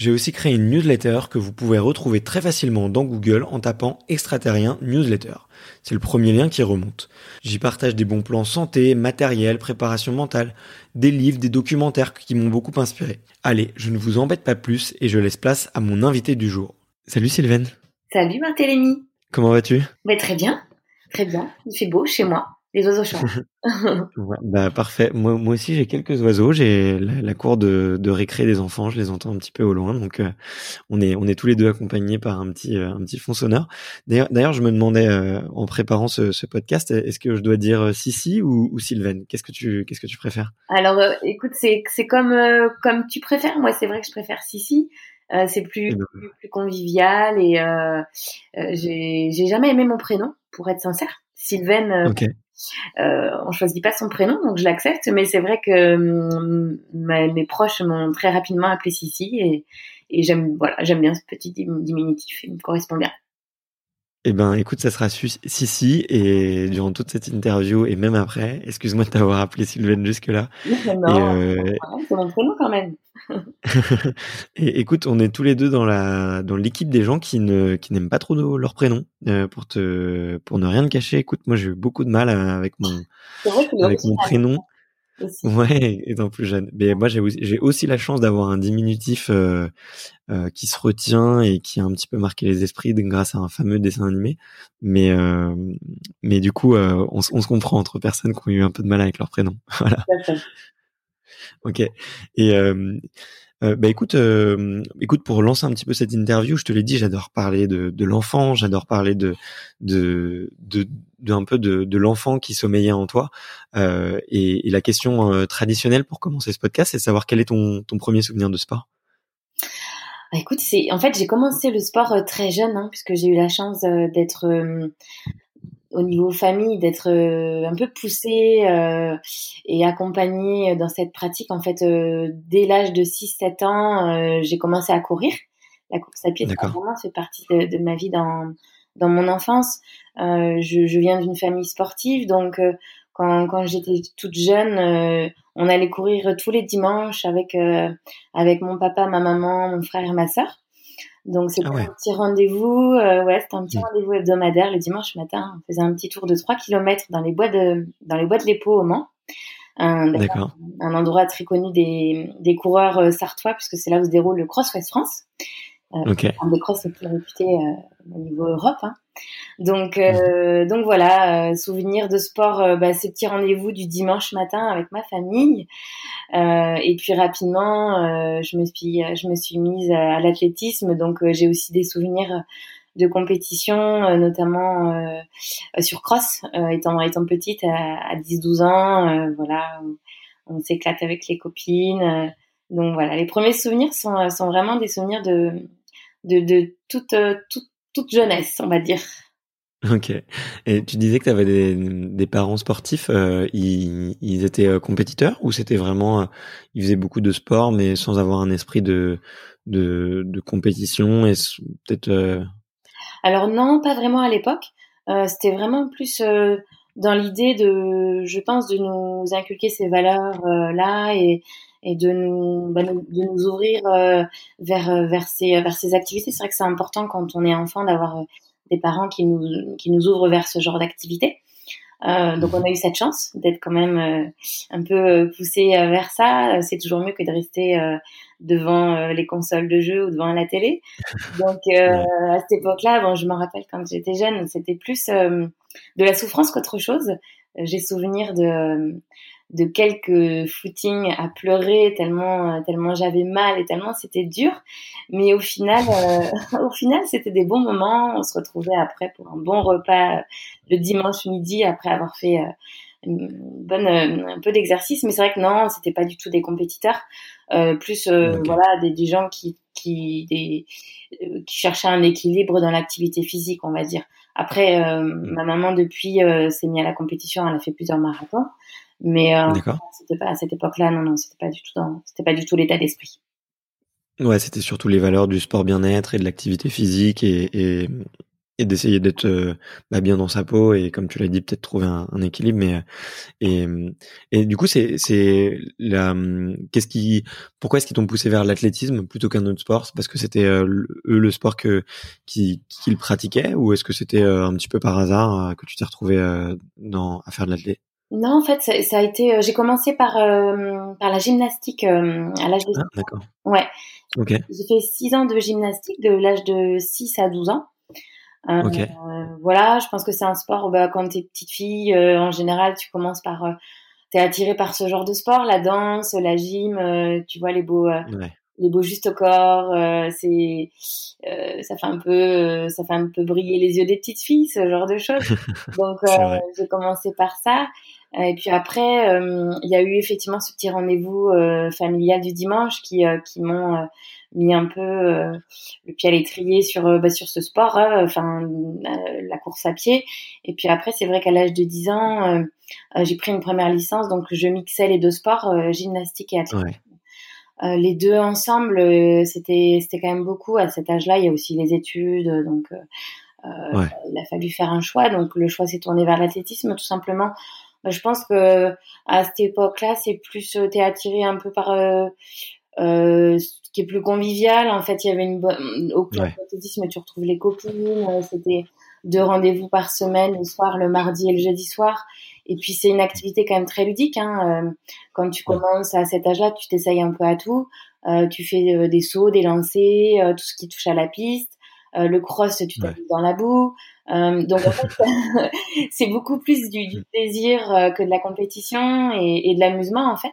j'ai aussi créé une newsletter que vous pouvez retrouver très facilement dans Google en tapant extraterrien newsletter. C'est le premier lien qui remonte. J'y partage des bons plans santé, matériel, préparation mentale, des livres, des documentaires qui m'ont beaucoup inspiré. Allez, je ne vous embête pas plus et je laisse place à mon invité du jour. Salut Sylvaine. Salut Barthélémy. Comment vas-tu? Bah, Très bien, très bien. Il fait beau chez moi. Les oiseaux chantent. bah parfait. Moi, moi aussi j'ai quelques oiseaux. J'ai la, cour de, de récré des enfants. Je les entends un petit peu au loin. Donc euh, on est on est tous les deux accompagnés par un petit euh, un petit fond sonore. D'ailleurs d'ailleurs je me demandais euh, en préparant ce, ce podcast, est-ce que je dois dire Sissi ou, ou Sylvaine Qu'est-ce que tu qu'est-ce que tu préfères? Alors écoute c'est c'est comme comme tu préfères. Moi c'est vrai que je préfère Sissi. c'est plus, eh ben, plus, plus convivial et j'ai j'ai jamais aimé mon prénom pour être sincère. Sylvaine, okay. Euh, on choisit pas son prénom, donc je l'accepte. Mais c'est vrai que hum, mes proches m'ont très rapidement appelé Sissi et, et j'aime voilà, j'aime bien ce petit diminutif. Il me correspond bien. Eh ben, écoute, ça sera Sissi et durant toute cette interview et même après, excuse-moi de t'avoir appelé Sylvaine jusque-là. Non, euh... c'est mon prénom quand même. et écoute, on est tous les deux dans la dans l'équipe des gens qui ne qui n'aiment pas trop leur prénom euh, pour te pour ne rien te cacher. Écoute, moi j'ai eu beaucoup de mal avec mon avec mon prénom. Ouais, étant plus jeune. Mais moi, j'ai aussi, aussi la chance d'avoir un diminutif euh, euh, qui se retient et qui a un petit peu marqué les esprits grâce à un fameux dessin animé. Mais euh, mais du coup, euh, on, on, se comprend entre personnes qui ont eu un peu de mal avec leur prénom. voilà. Ok. Et euh, euh, bah écoute, euh, écoute pour lancer un petit peu cette interview, je te l'ai dit, j'adore parler de, de l'enfant, j'adore parler de de de d'un peu de, de l'enfant qui sommeillait en toi. Euh, et, et, la question euh, traditionnelle pour commencer ce podcast, c'est de savoir quel est ton ton premier souvenir de sport. Bah, écoute, c'est en fait j'ai commencé le sport euh, très jeune, hein, puisque j'ai eu la chance d'être au niveau famille d'être euh, un peu poussée euh, et accompagnée dans cette pratique. En fait euh, dès l'âge de 6 7 ans j'ai commencé à courir. La course à pied ça vraiment fait partie de, de, ma vie dans dans mon enfance. Je, je, viens d'une famille sportive donc quand, quand j'étais toute jeune on allait courir tous les dimanches avec avec mon papa ma maman mon frère et ma sœur donc c'était ah un petit rendez-vous, euh, ouais, c'était un petit mm. rendez-vous hebdomadaire le dimanche matin. On faisait un petit tour de 3 km dans les bois de dans les bois de l'Épau au Mans. Un, un endroit très connu des, des coureurs euh, sartois puisque c'est là où se déroule le Cross West France. Euh, okay. Crosses les plus réputés au niveau Europe. Hein. Donc, euh, donc voilà, euh, souvenir de sport, euh, bah, ces petits rendez-vous du dimanche matin avec ma famille. et puis rapidement, je me suis, je me suis mise à, l'athlétisme. Donc j'ai aussi des souvenirs de compétition, notamment sur cross, étant étant petite à, 10-12 ans. voilà, on, on s'éclate avec les copines. donc voilà, les premiers souvenirs sont, sont vraiment des souvenirs de de, de toute, toute toute jeunesse, on va dire. Ok. Et tu disais que tu avais des, des, parents sportifs. Euh, ils, ils, étaient euh, compétiteurs ou c'était vraiment, euh, ils faisaient beaucoup de sport mais sans avoir un esprit de de, de compétition et peut-être. Euh, Alors non, pas vraiment à l'époque. c'était vraiment plus dans l'idée de, je pense, de nous inculquer ces valeurs là et et de nous, bah, de nous ouvrir euh, vers euh, vers ces vers ces activités. C'est vrai que c'est important quand on est enfant d'avoir euh, des parents qui nous qui nous ouvrent vers ce genre d'activité. Euh, donc on a eu cette chance d'être quand même un peu poussé vers ça. C'est toujours mieux que de rester devant les consoles de jeux ou devant la télé. Donc à cette époque-là, bon, je me rappelle quand j'étais jeune, c'était plus de la souffrance qu'autre chose. J'ai souvenir de de quelques footings à pleurer tellement euh, tellement j'avais mal et tellement c'était dur. Mais au final euh, au final c'était des bons moments. On se retrouvait après pour un bon repas euh, le dimanche midi après avoir fait une bonne un peu d'exercice. Mais c'est vrai que non c'était pas du tout des compétiteurs. Plus voilà des, des, gens qui qui des qui cherchaient un équilibre dans l'activité physique on va dire. Après mm. ma maman depuis s'est mise à la compétition. Elle a fait plusieurs marathons mais euh, c'était pas à cette époque-là, non, non, c'était pas du tout dans, c'était pas du tout l'état d'esprit. Ouais, c'était surtout les valeurs du sport bien-être et de l'activité physique et, et, et d'essayer d'être euh, bah, bien dans sa peau et comme tu l'as dit, peut-être trouver un, un, équilibre. Mais euh, et, et du coup, c'est c'est la qu'est-ce qui pourquoi est-ce qu'ils t'ont poussé vers l'athlétisme plutôt qu'un autre sport? C'est parce que c'était eux le sport que qui qu'ils pratiquaient ou est-ce que c'était un petit peu par hasard que tu t'es retrouvé dans à faire de l'athlétisme? Non, en fait, ça, a été. Euh, j'ai commencé par euh, par la gymnastique euh, à l'âge de. Ah, d'accord. Ouais. Ok. J'ai fait 6 ans de gymnastique de l'âge de 6 à 12 ans. ok. voilà, je pense que c'est un sport. Bah, quand t'es petite fille, en général, tu commences par. t'es attiré par ce genre de sport, la danse, la gym. tu vois les beaux. Ouais les beaux juste au corps, c'est ça fait un peu ça fait un peu briller les yeux des petites filles, ce genre de choses. Donc j'ai commencé par ça et puis après, euh, il y a eu effectivement ce petit rendez-vous euh, familial du dimanche qui, euh, qui m'ont mis un peu le pied à l'étrier sur, bah, sur ce sport, hein, enfin la course à pied. Et puis après, c'est vrai qu'à l'âge de 10 ans, j'ai pris une première licence, donc je mixais les deux sports, gymnastique et athlétisme. Les deux ensemble, c'était c'était quand même beaucoup. À cet âge-là, il y a aussi les études, donc il a fallu faire un choix. Donc le choix s'est tourné vers l'athlétisme, tout simplement bah, je pense que à cette époque-là, c'est plus euh, t'es attiré un peu par euh, euh, ce qui est plus convivial. En fait, il y avait une bonne au club ouais. tu retrouves les copines. Euh, c'était deux rendez-vous par semaine, le soir, le mardi et le jeudi soir. Et puis c'est une activité quand même très ludique. Hein. Quand tu commences à cet âge-là, tu t'essayes un peu à tout. Euh, tu fais des sauts, des lancers, tout ce qui touche à la piste. le cross, tu t'habilles dans la boue. Euh, donc en fait, c'est beaucoup plus du, du plaisir euh, que de la compétition et, et de l'amusement en fait.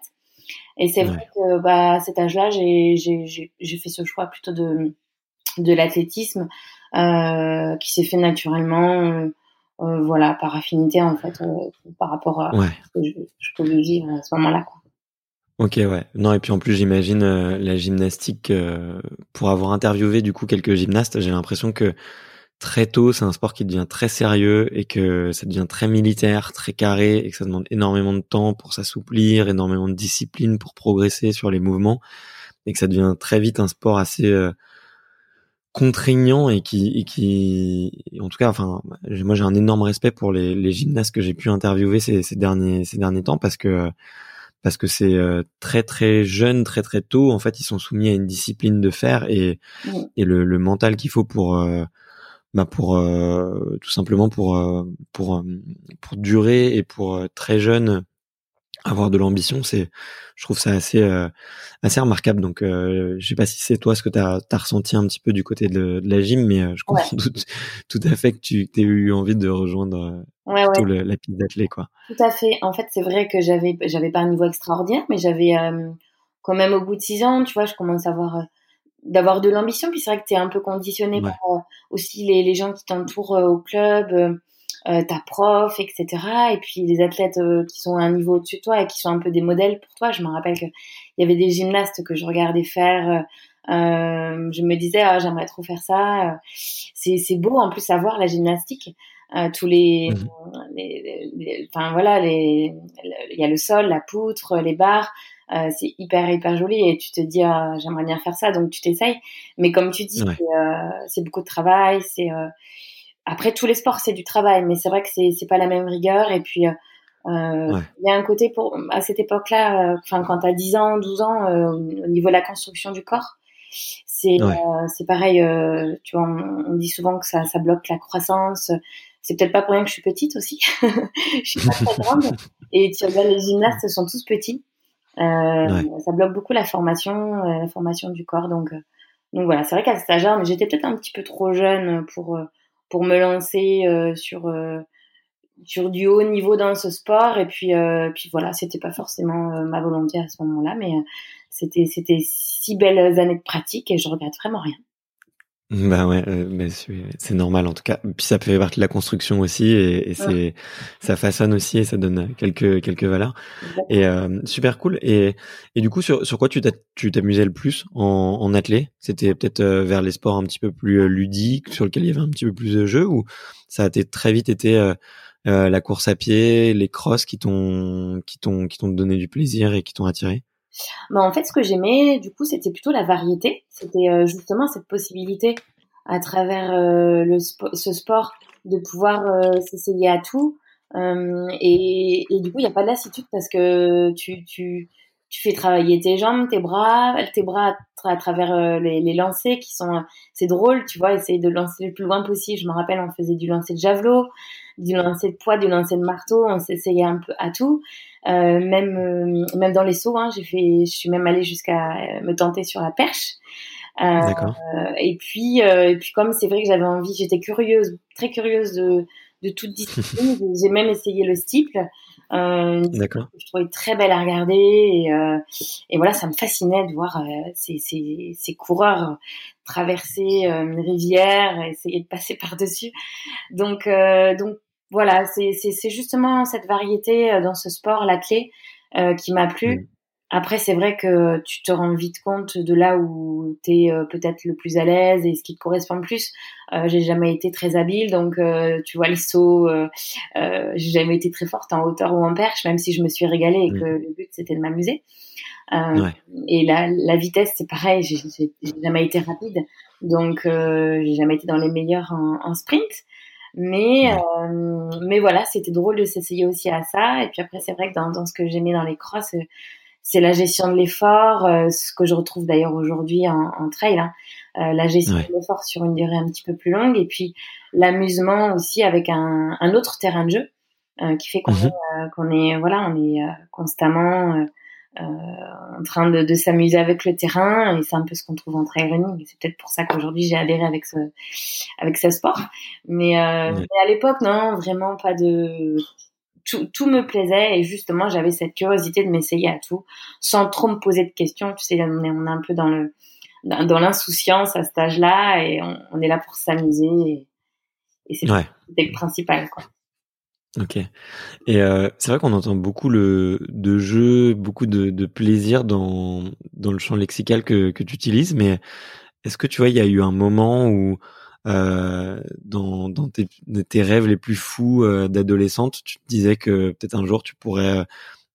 Et c'est vrai que bah, à cet âge-là, j'ai fait ce choix plutôt de, de l'athlétisme euh, qui s'est fait naturellement, euh, euh voilà, par affinité en fait, par rapport à ce que je, je, pouvais vivre à ce moment-là. Ok, ouais. Non, et puis en plus, j'imagine la gymnastique, pour avoir interviewé du coup quelques gymnastes, j'ai l'impression que très tôt, c'est un sport qui devient très sérieux et que ça devient très militaire, très carré et que ça demande énormément de temps pour s'assouplir, énormément de discipline pour progresser sur les mouvements et que ça devient très vite un sport assez euh, contraignant et qui, et qui, en tout cas, enfin, moi j'ai un énorme respect pour les, les gymnastes que j'ai pu interviewer ces, ces, derniers ces derniers temps parce que parce que c'est euh, très très jeune, très très tôt. En fait, ils sont soumis à une discipline de fer et, et le, le mental qu'il faut pour euh, bah pour euh, tout simplement pour pour pour durer et pour très jeune avoir de l'ambition, c'est, je trouve ça assez, euh, assez remarquable. Donc, euh, je sais pas si c'est toi ce que tu as, ressenti un petit peu du côté de, la gym, mais euh, je comprends tout, tout, à fait que tu aies eu envie de rejoindre ouais, plutôt la piste d'athlète, quoi. Tout à fait. En fait, c'est vrai que j'avais, j'avais pas un niveau extraordinaire, mais j'avais quand même au bout de six ans, tu vois, je commence à avoir d'avoir de l'ambition. Puis c'est vrai que tu es un peu conditionné par aussi les, les gens qui t'entourent au club euh, ta prof, etc. Et puis les athlètes euh, qui sont à un niveau au-dessus de toi et qui sont un peu des modèles pour toi. Je me rappelle qu'il y avait des gymnastes que je regardais faire. Euh, je me disais, ah, j'aimerais trop faire ça. C'est, c'est beau en plus à voir la gymnastique. tous les, mmh. enfin voilà, les, il y a le sol, la poutre, les barres. c'est hyper hyper joli et tu te dis ah, j'aimerais bien faire ça donc tu t'essayes mais comme tu dis c'est, beaucoup de travail c'est après, tous les sports, c'est du travail, mais c'est vrai que c'est c'est pas la même rigueur. Et puis, euh, euh il y a un côté pour à cette époque-là, euh, enfin quand t'as 10 ans, 12 ans, euh, au niveau de la construction du corps, c'est c'est pareil. tu vois, on, dit souvent que ça ça bloque la croissance. C'est peut-être pas pour rien que je suis petite aussi. je suis pas très grande. Et tu regardes les gymnastes, ils sont tous petits. Ça bloque beaucoup la formation, la formation du corps. Donc donc voilà, c'est vrai qu'à cet âge-là, j'étais peut-être un petit peu trop jeune pour pour me lancer euh, sur euh, sur du haut niveau dans ce sport. Et puis euh, puis voilà c'était pas forcément ma volonté à ce moment-là mais c'était c'était six belles années de pratique et je regrette vraiment rien bah ouais, euh, mais c'est normal en tout cas. Puis ça fait partie de la construction aussi et, et c'est ça façonne aussi et ça donne quelques quelques valeurs. Et euh, super cool. Et et du coup sur sur quoi tu tu t'amusais le plus en en athlée? C'était peut-être euh, vers les sports un petit peu plus ludiques sur lesquels il y avait un petit peu plus de jeu ou ça a été très vite été euh, la course à pied, les crosses qui t'ont qui t'ont qui t'ont donné du plaisir et qui t'ont attiré? Bah, en fait, ce que j'aimais, du coup, c'était plutôt la variété. C'était euh, justement cette possibilité, à travers euh, le ce sport, de pouvoir euh, s'essayer à tout. Et, et, du coup, il n'y a pas de lassitude parce que tu, tu, tu fais travailler tes jambes, tes bras, tes bras à, travers les, les lancers qui sont, c'est drôle, tu vois, essayer de lancer le plus loin possible. Je me rappelle, on faisait du lancer de javelot, du lancer de poids, du lancer de marteau, on s'essayait un peu à tout. Euh, même euh, même dans les sauts, hein, j'ai fait, je suis même allée jusqu'à euh, me tenter sur la perche. Et puis et puis comme c'est vrai que j'avais envie, j'étais curieuse, très curieuse de de toute discipline. j'ai même essayé le steeple. Euh, je trouvais très belle à regarder et, euh, et voilà, ça me fascinait de voir euh, ces, ces, ces, coureurs traverser une rivière, essayer de passer par dessus. Donc donc voilà, c'est justement cette variété euh, dans ce sport, la clé, euh, qui m'a plu. Après, c'est vrai que tu te rends vite compte de là où tu es euh, peut-être le plus à l'aise et ce qui te correspond le plus. Euh, j'ai jamais été très habile, donc tu vois les sauts, j'ai jamais été très forte en hauteur ou en perche, même si je me suis régalée et que le but c'était de m'amuser. Et la, la vitesse, c'est pareil, j'ai jamais été rapide, donc j'ai jamais été dans les meilleurs en, en sprint. Mais, euh, mais voilà, c'était drôle de s'essayer aussi à ça. Et puis après, c'est vrai que dans, dans ce que j'aimais dans les crosses, euh, c'est la gestion de l'effort, euh, ce que je retrouve d'ailleurs aujourd'hui en, en, trail, hein. euh, la gestion de l'effort sur une durée un petit peu plus longue, et puis l'amusement aussi avec un, un, autre terrain de jeu euh, qui fait qu'on mmh est, qu'on est, voilà, on est constamment euh, en train de, de s'amuser avec le terrain et c'est un peu ce qu'on trouve en trail running. C'est peut-être pour ça qu'aujourd'hui j'ai adhéré avec ce avec ce sport. Mais, euh, mais à l'époque non, vraiment pas de tout, tout, me plaisait et justement j'avais cette curiosité de m'essayer à tout sans trop me poser de questions. Tu sais, on est, on est un peu dans le dans l'insouciance à cet âge-là et on, on, est là pour s'amuser et, et c'est le principal quoi. Ok. Et euh, c'est vrai qu'on entend beaucoup le, de jeu, beaucoup de, de plaisir dans, dans le champ lexical que, que tu utilises, mais est-ce que tu vois, il y a eu un moment où euh, dans, dans tes, tes, rêves les plus fous euh, d'adolescente, tu te disais que peut-être un jour tu pourrais euh,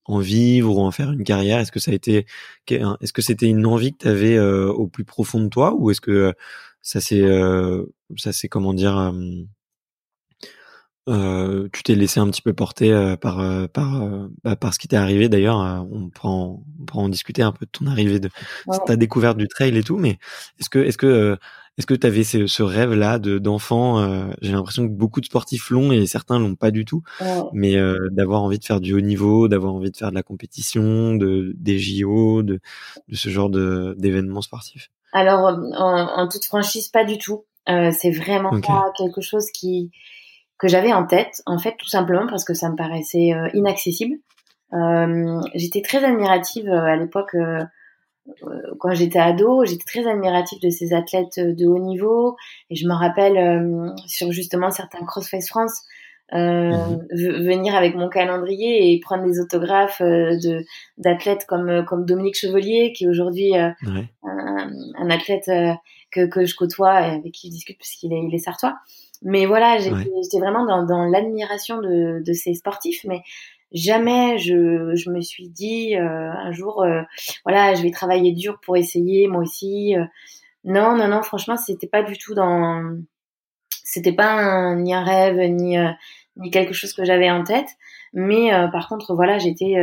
en vivre ou en faire une carrière? Est-ce que ça a été, est-ce que c'était une envie que tu avais euh, au plus profond de toi, ou est-ce que ça s'est, ça c'est comment dire euh, tu t'es laissé un petit peu porter euh, par euh, par bah, par ce qui t'est arrivé d'ailleurs on prend on prend en discuter un peu de ton arrivée de ta découverte du trail et tout mais est-ce que est-ce que Est-ce que tu avais ce, ce rêve-là de d'enfant euh, J'ai l'impression que beaucoup de sportifs l'ont et certains l'ont pas du tout. Mais euh, d'avoir envie de faire du haut niveau, d'avoir envie de faire de la compétition, de des JO, de, de ce genre de d'événements sportifs? Alors, en, en, toute franchise, pas du tout. Euh, c'est vraiment pas quelque chose qui que j'avais en tête. En fait, tout simplement parce que ça me paraissait euh, inaccessible. Euh, j'étais très admirative à l'époque euh, quand j'étais ado, j'étais très admirative de ces athlètes euh, de haut niveau. Et je me rappelle euh, sur justement certains CrossFit France, euh, mhm. venir avec mon calendrier et prendre des autographes de d'athlètes comme comme Dominique Chevalier, qui est aujourd'hui un, un, athlète que que je côtoie et avec qui je discute puisqu'il est il est sartois. Mais voilà, j'étais vraiment dans, dans l'admiration de, de ces sportifs, mais jamais je, je me suis dit euh, un jour, euh, voilà, je vais travailler dur pour essayer moi aussi. Euh. non, non, non, franchement, c'était pas du tout dans, c'était pas un, ni un rêve ni ni quelque chose que j'avais en tête. Mais par contre, voilà, j'étais,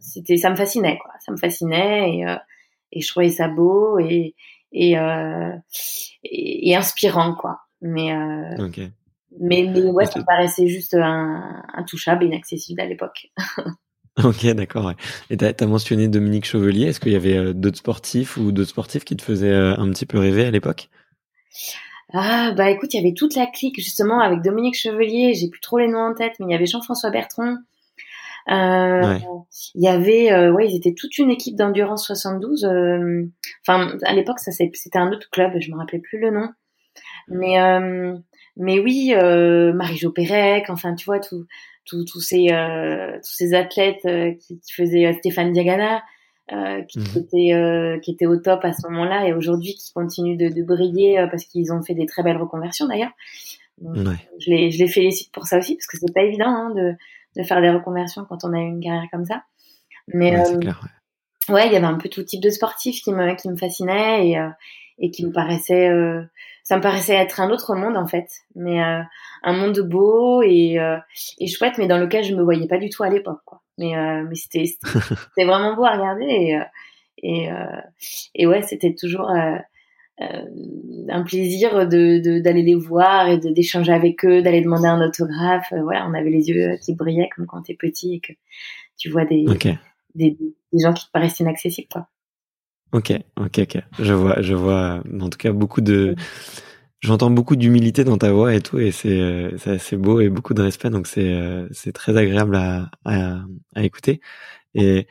c'était, ça me fascinait, quoi. Ça me fascinait et et je trouvais ça beau et et, et, et inspirant, quoi. Mais okay. Mais, mais ouais, ça me paraissait juste un, intouchable, inaccessible à l'époque. ok, d'accord. Et tu as, mentionné Dominique Chevalier. Est-ce qu'il y avait euh, d'autres sportifs ou d'autres sportifs qui te faisaient euh, un petit peu rêver à l'époque? Ah bah écoute, il y avait toute la clique justement avec Dominique Chevalier, j'ai plus trop les noms en tête, mais il y avait Jean-François Bertrand. Euh, Il y avait, euh, ouais, ils étaient toute une équipe d'endurance 72. Enfin, à l'époque, ça c'était un autre club, je me rappelais plus le nom. Mais mais oui, euh, Marie-Jo Pérec, enfin, tu vois, tous tout, ces, euh, tous ces athlètes euh, qui, qui, faisaient euh, Stéphane Diagana, euh, qui, mmh. étaient, qui étaient au top à ce moment-là et aujourd'hui qui continuent de, de briller parce qu'ils ont fait des très belles reconversions d'ailleurs. Je, les, je les félicite pour ça aussi parce que c'est pas évident hein, de, de faire des reconversions quand on a une carrière comme ça. Mais ouais, clair, ouais. il y avait un peu tout type de sportifs qui me, qui me fascinaient et, et qui me paraissaient ça me paraissait être un autre monde en fait, mais euh, un monde beau et, euh, et chouette, mais dans lequel je me voyais pas du tout à l'époque. Quoi. Mais, euh, mais c'était, c'était vraiment beau à regarder et, et, et ouais, c'était toujours un plaisir de, d'aller les voir et de, d'échanger avec eux, d'aller demander un autographe. voilà, on avait les yeux qui brillaient comme quand t'es petit et que tu vois des, des, des gens qui te paraissent inaccessibles. Quoi. Ok, ok, ok. Je vois, je vois. En tout cas, beaucoup de. J'entends beaucoup d'humilité dans ta voix et tout, et c'est c'est assez beau et beaucoup de respect, donc c'est c'est très agréable à, à, à écouter. Et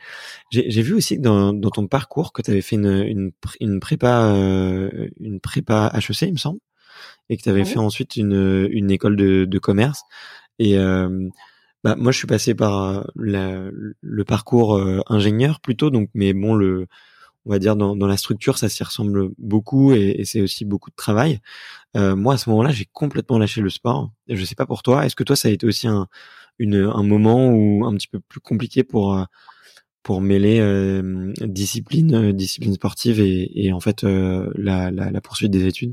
j'ai vu aussi dans, dans ton parcours que tu avais fait une, une, une prépa euh, une prépa HEC, il me semble, et que tu avais fait ensuite une, une école de, de commerce. Et euh, bah, moi, je suis passé par la, le parcours euh, ingénieur plutôt, donc mais bon le on va dire dans, dans la structure, ça s'y ressemble beaucoup et, et c'est aussi beaucoup de travail. Euh, moi, à ce moment-là, j'ai complètement lâché le sport. Je sais pas pour toi. Est-ce que toi, ça a été aussi un, une, un moment où un petit peu plus compliqué pour euh, pour mêler euh, discipline, euh, discipline sportive et, et en fait euh, la, la, la, poursuite des études?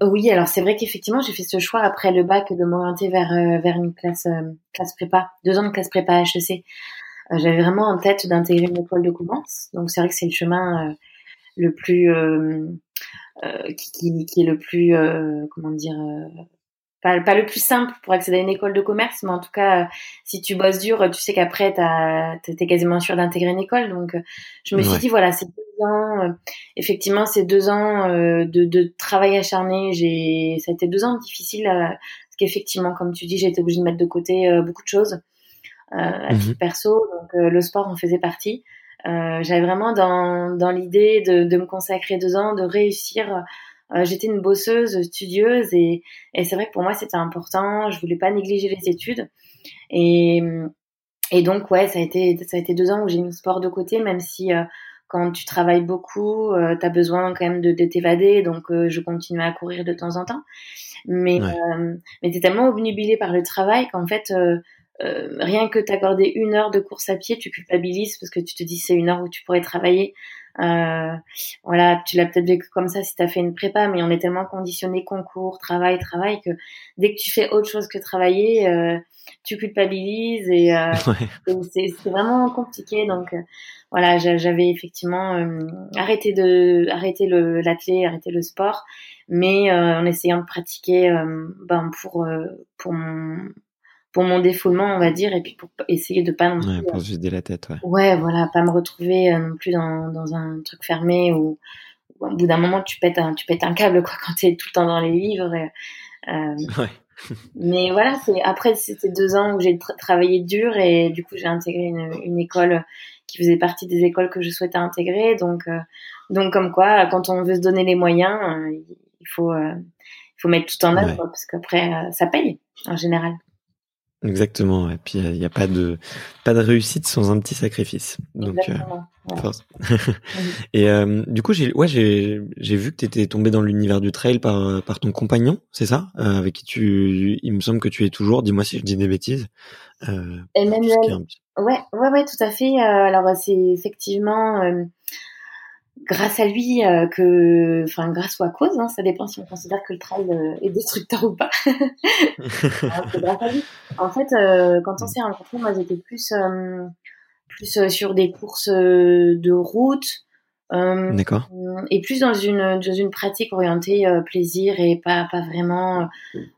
Oui, alors c'est vrai qu'effectivement j'ai fait ce choix après le bac de m'orienter vers vers une classe classe prépa, deux ans de classe prépa HEC. Euh, j'avais vraiment en tête d'intégrer une école de commerce. Donc c'est vrai que c'est le chemin euh, le plus euh, qui, qui, est le plus comment dire pas, pas, le plus simple pour accéder à une école de commerce, mais en tout cas, si tu bosses dur, tu sais qu'après, t'es quasiment sûr d'intégrer une école. Donc, je me suis dit, voilà, c'est deux ans, effectivement, c'est deux ans de, de, travail acharné. J'ai, ça a été deux ans difficiles, parce qu'effectivement, comme tu dis, j'ai été obligée de mettre de côté beaucoup de choses. Euh, à titre mhm. perso. Donc euh, le sport en faisait partie. Euh, j'avais vraiment dans, dans l'idée de, de, me consacrer deux ans, de réussir. J'étais une bosseuse, studieuse et, et c'est vrai que pour moi c'était important. Je voulais pas négliger les études et, et donc ouais, ça a été ça a été deux ans où j'ai mis le sport de côté, même si quand tu travailles beaucoup, euh, tu as besoin quand même de, de t'évader, donc je continuais à courir de temps en temps. Mais, mais tu es tellement obnubilé par le travail qu'en fait, rien que t'accorder une heure de course à pied, tu culpabilises parce que tu te dis c'est une heure où tu pourrais travailler. Euh, voilà, tu l'as peut-être vécu comme ça si tu as fait une prépa, mais on est tellement conditionné concours, travail, travail que dès que tu fais autre chose que travailler, euh, tu culpabilises et, euh, c'est vraiment compliqué. Donc euh, voilà, j'avais effectivement euh, arrêté de arrêter le l'athlé, arrêté le sport, mais en essayant de pratiquer ben pour pour mon pour mon défoulement, on va dire, et puis pour essayer de pas non plus. Ouais, pour se vider la tête, ouais. Ouais, voilà, pas me retrouver euh, non plus dans, dans un truc fermé où, au bout d'un moment tu pètes un, tu pètes un câble quoi quand t'es tout le temps dans les livres. euh, ouais. mais voilà, c'est après c'était deux ans où j'ai travaillé dur et du coup j'ai intégré une, une, école qui faisait partie des écoles que je souhaitais intégrer. Donc euh, donc comme quoi, quand on veut se donner les moyens, euh, il faut il faut mettre tout en œuvre parce qu'après ça paye en général. Exactement. Et puis il n'y a pas de pas de réussite sans un petit sacrifice. Donc euh, et euh, du coup j'ai ouais j'ai j'ai vu que tu étais tombé dans l'univers du trail par par ton compagnon, c'est ça? Euh, Avec qui tu il me semble que tu es toujours. Dis-moi si je dis des bêtises. Euh, Emmanuel. Ouais ouais ouais tout à fait. alors c'est effectivement grâce à lui euh, que, enfin grâce ou à cause, hein, ça dépend si on considère que le trail euh, est destructeur ou pas. grâce à lui. En fait, euh, quand on s'est rencontrés, moi j'étais plus plus sur des courses de route. D'accord. Et plus dans une dans une pratique orientée plaisir et pas pas vraiment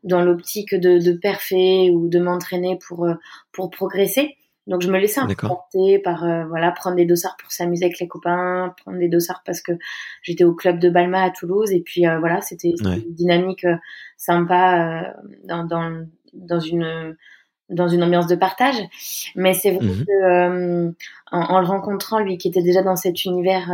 dans l'optique de, de perfer ou de m'entraîner pour pour progresser. Donc je me laissais porter par euh, voilà prendre des dossards pour s'amuser avec les copains, prendre des dossards parce que j'étais au club de Balma à Toulouse et puis euh, voilà c'était une dynamique euh, sympa dans, dans dans une dans une ambiance de partage. Mais c'est vrai mmh que en, le rencontrant lui qui était déjà dans cet univers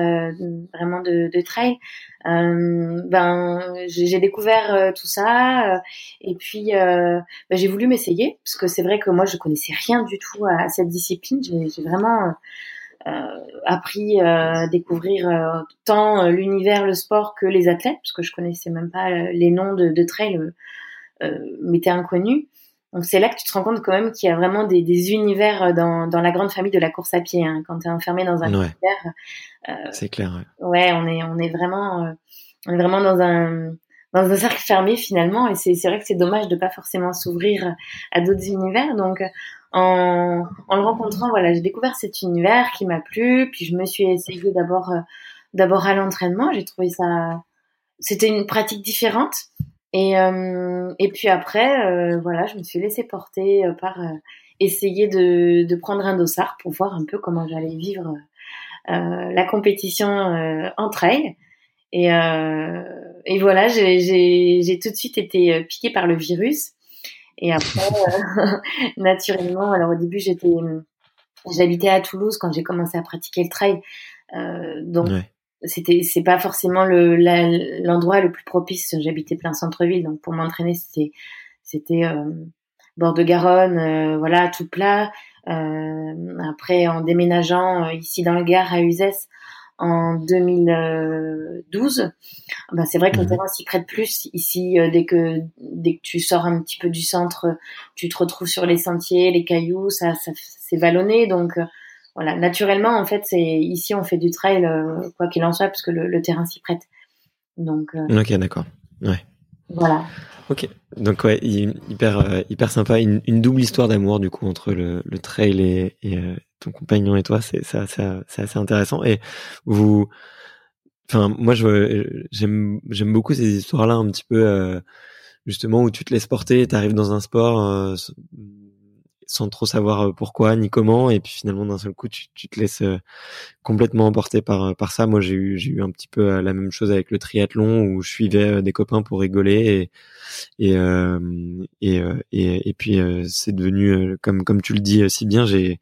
vraiment de, de trail, euh, ben j'ai découvert euh, tout ça euh, et puis ben, j'ai voulu m'essayer parce que c'est vrai que moi je connaissais rien du tout à, cette discipline. J'ai vraiment appris à découvrir tant l'univers le sport que les athlètes parce que je connaissais même pas les noms de, de trail m'étaient inconnus donc c'est là que tu te rends compte quand même qu'il y a vraiment des, des univers dans, dans, la grande famille de la course à pied. Hein. Quand tu es enfermé dans un univers, euh, c'est clair. Ouais. ouais. on est on est vraiment euh, on est vraiment dans un dans un cercle fermé finalement. Et c'est c'est vrai que c'est dommage de pas forcément s'ouvrir à d'autres univers. Donc en, en le rencontrant, voilà, j'ai découvert cet univers qui m'a plu. Puis je me suis essayée d'abord euh, d'abord à l'entraînement. J'ai trouvé ça c'était une pratique différente et, euh, et puis après, euh, voilà, je me suis laissée porter euh, par essayer de, de, prendre un dossard pour voir un peu comment j'allais vivre la compétition en trail. Et, et voilà, j'ai tout de suite été piquée par le virus. Et après, naturellement, alors au début, j'étais, j'habitais à Toulouse quand j'ai commencé à pratiquer le trail. Euh, donc, c'était c'est pas forcément le l'endroit le plus propice. J'habitais plein centre-ville, donc pour m'entraîner c'était c'était euh, bord de Garonne, euh, voilà tout plat. Euh, après en déménageant ici dans le Gard à Uzès en 2012, ben c'est vrai que le terrain s'y prête plus ici dès que dès que tu sors un petit peu du centre, tu te retrouves sur les sentiers, les cailloux, ça, ça c'est vallonné donc voilà, naturellement, en fait, c'est ici on fait du trail euh, quoi qu'il en soit parce que le, terrain s'y prête. Donc. Euh, ok, d'accord. Ouais. Voilà. Ok, donc ouais, hyper euh, hyper sympa, une, double histoire d'amour du coup entre le, le trail et, et ton compagnon et toi, c'est ça, c'est assez intéressant. Et vous, enfin moi je j'aime j'aime beaucoup ces histoires là un petit peu justement où tu te laisses porter, tu arrives dans un sport sans trop savoir euh, pourquoi ni comment. Et puis finalement d'un seul coup tu, tu te laisses euh, complètement emporter par euh, par ça. Moi j'ai eu j'ai eu un petit peu la même chose avec le triathlon où je suivais des copains pour rigoler et et et, et, et, puis c'est devenu comme comme tu le dis si bien j'ai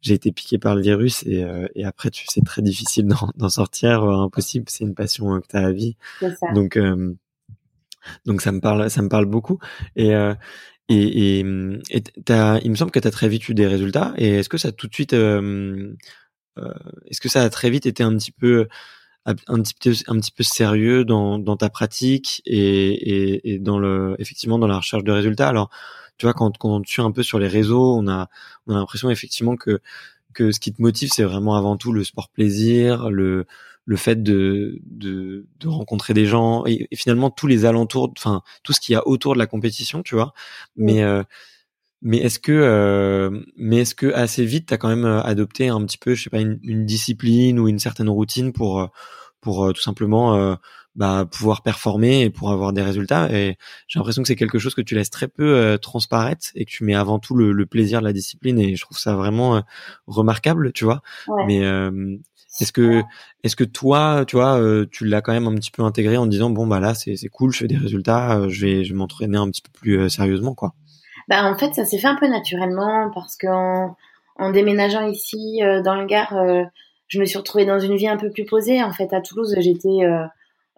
j'ai été piqué par le virus et, et après tu c'est très difficile d'en sortir impossible. C'est une passion que tu as à vie. Donc donc ça me parle ça me parle beaucoup. Et et, et, il me semble que tu as très vite eu des résultats. Et est-ce que ça tout de suite, euh, euh, est-ce que ça a très vite été un petit peu, un petit peu, un petit peu sérieux dans, dans ta pratique et, et, dans le, effectivement dans la recherche de résultats? Alors, tu vois, quand, quand on te suit un peu sur les réseaux, on a, on a l'impression effectivement que que ce qui te motive, c'est vraiment avant tout le sport plaisir, le le fait de, de, de rencontrer des gens et, finalement tous les alentours, enfin tout ce qu'il y a autour de la compétition, tu vois. Mais euh, mais est-ce que euh, mais est-ce que assez vite tu as quand même euh, adopté un petit peu, je sais pas, une, une discipline ou une certaine routine pour pour tout simplement bah, pouvoir performer et pour avoir des résultats? Et j'ai l'impression que c'est quelque chose que tu laisses très peu transparaître et que tu mets avant tout le, le, plaisir de la discipline. Et je trouve ça vraiment remarquable, tu vois. Mais est-ce que, est-ce que toi, tu vois, euh, tu l'as quand même un petit peu intégré en disant bon bah là c'est cool, je fais des résultats, euh, je vais je vais m'entraîner un petit peu plus euh, sérieusement quoi? Bah en fait ça s'est fait un peu naturellement parce qu'en en déménageant ici dans le Gard, je me suis retrouvée dans une vie un peu plus posée. En fait à Toulouse j'étais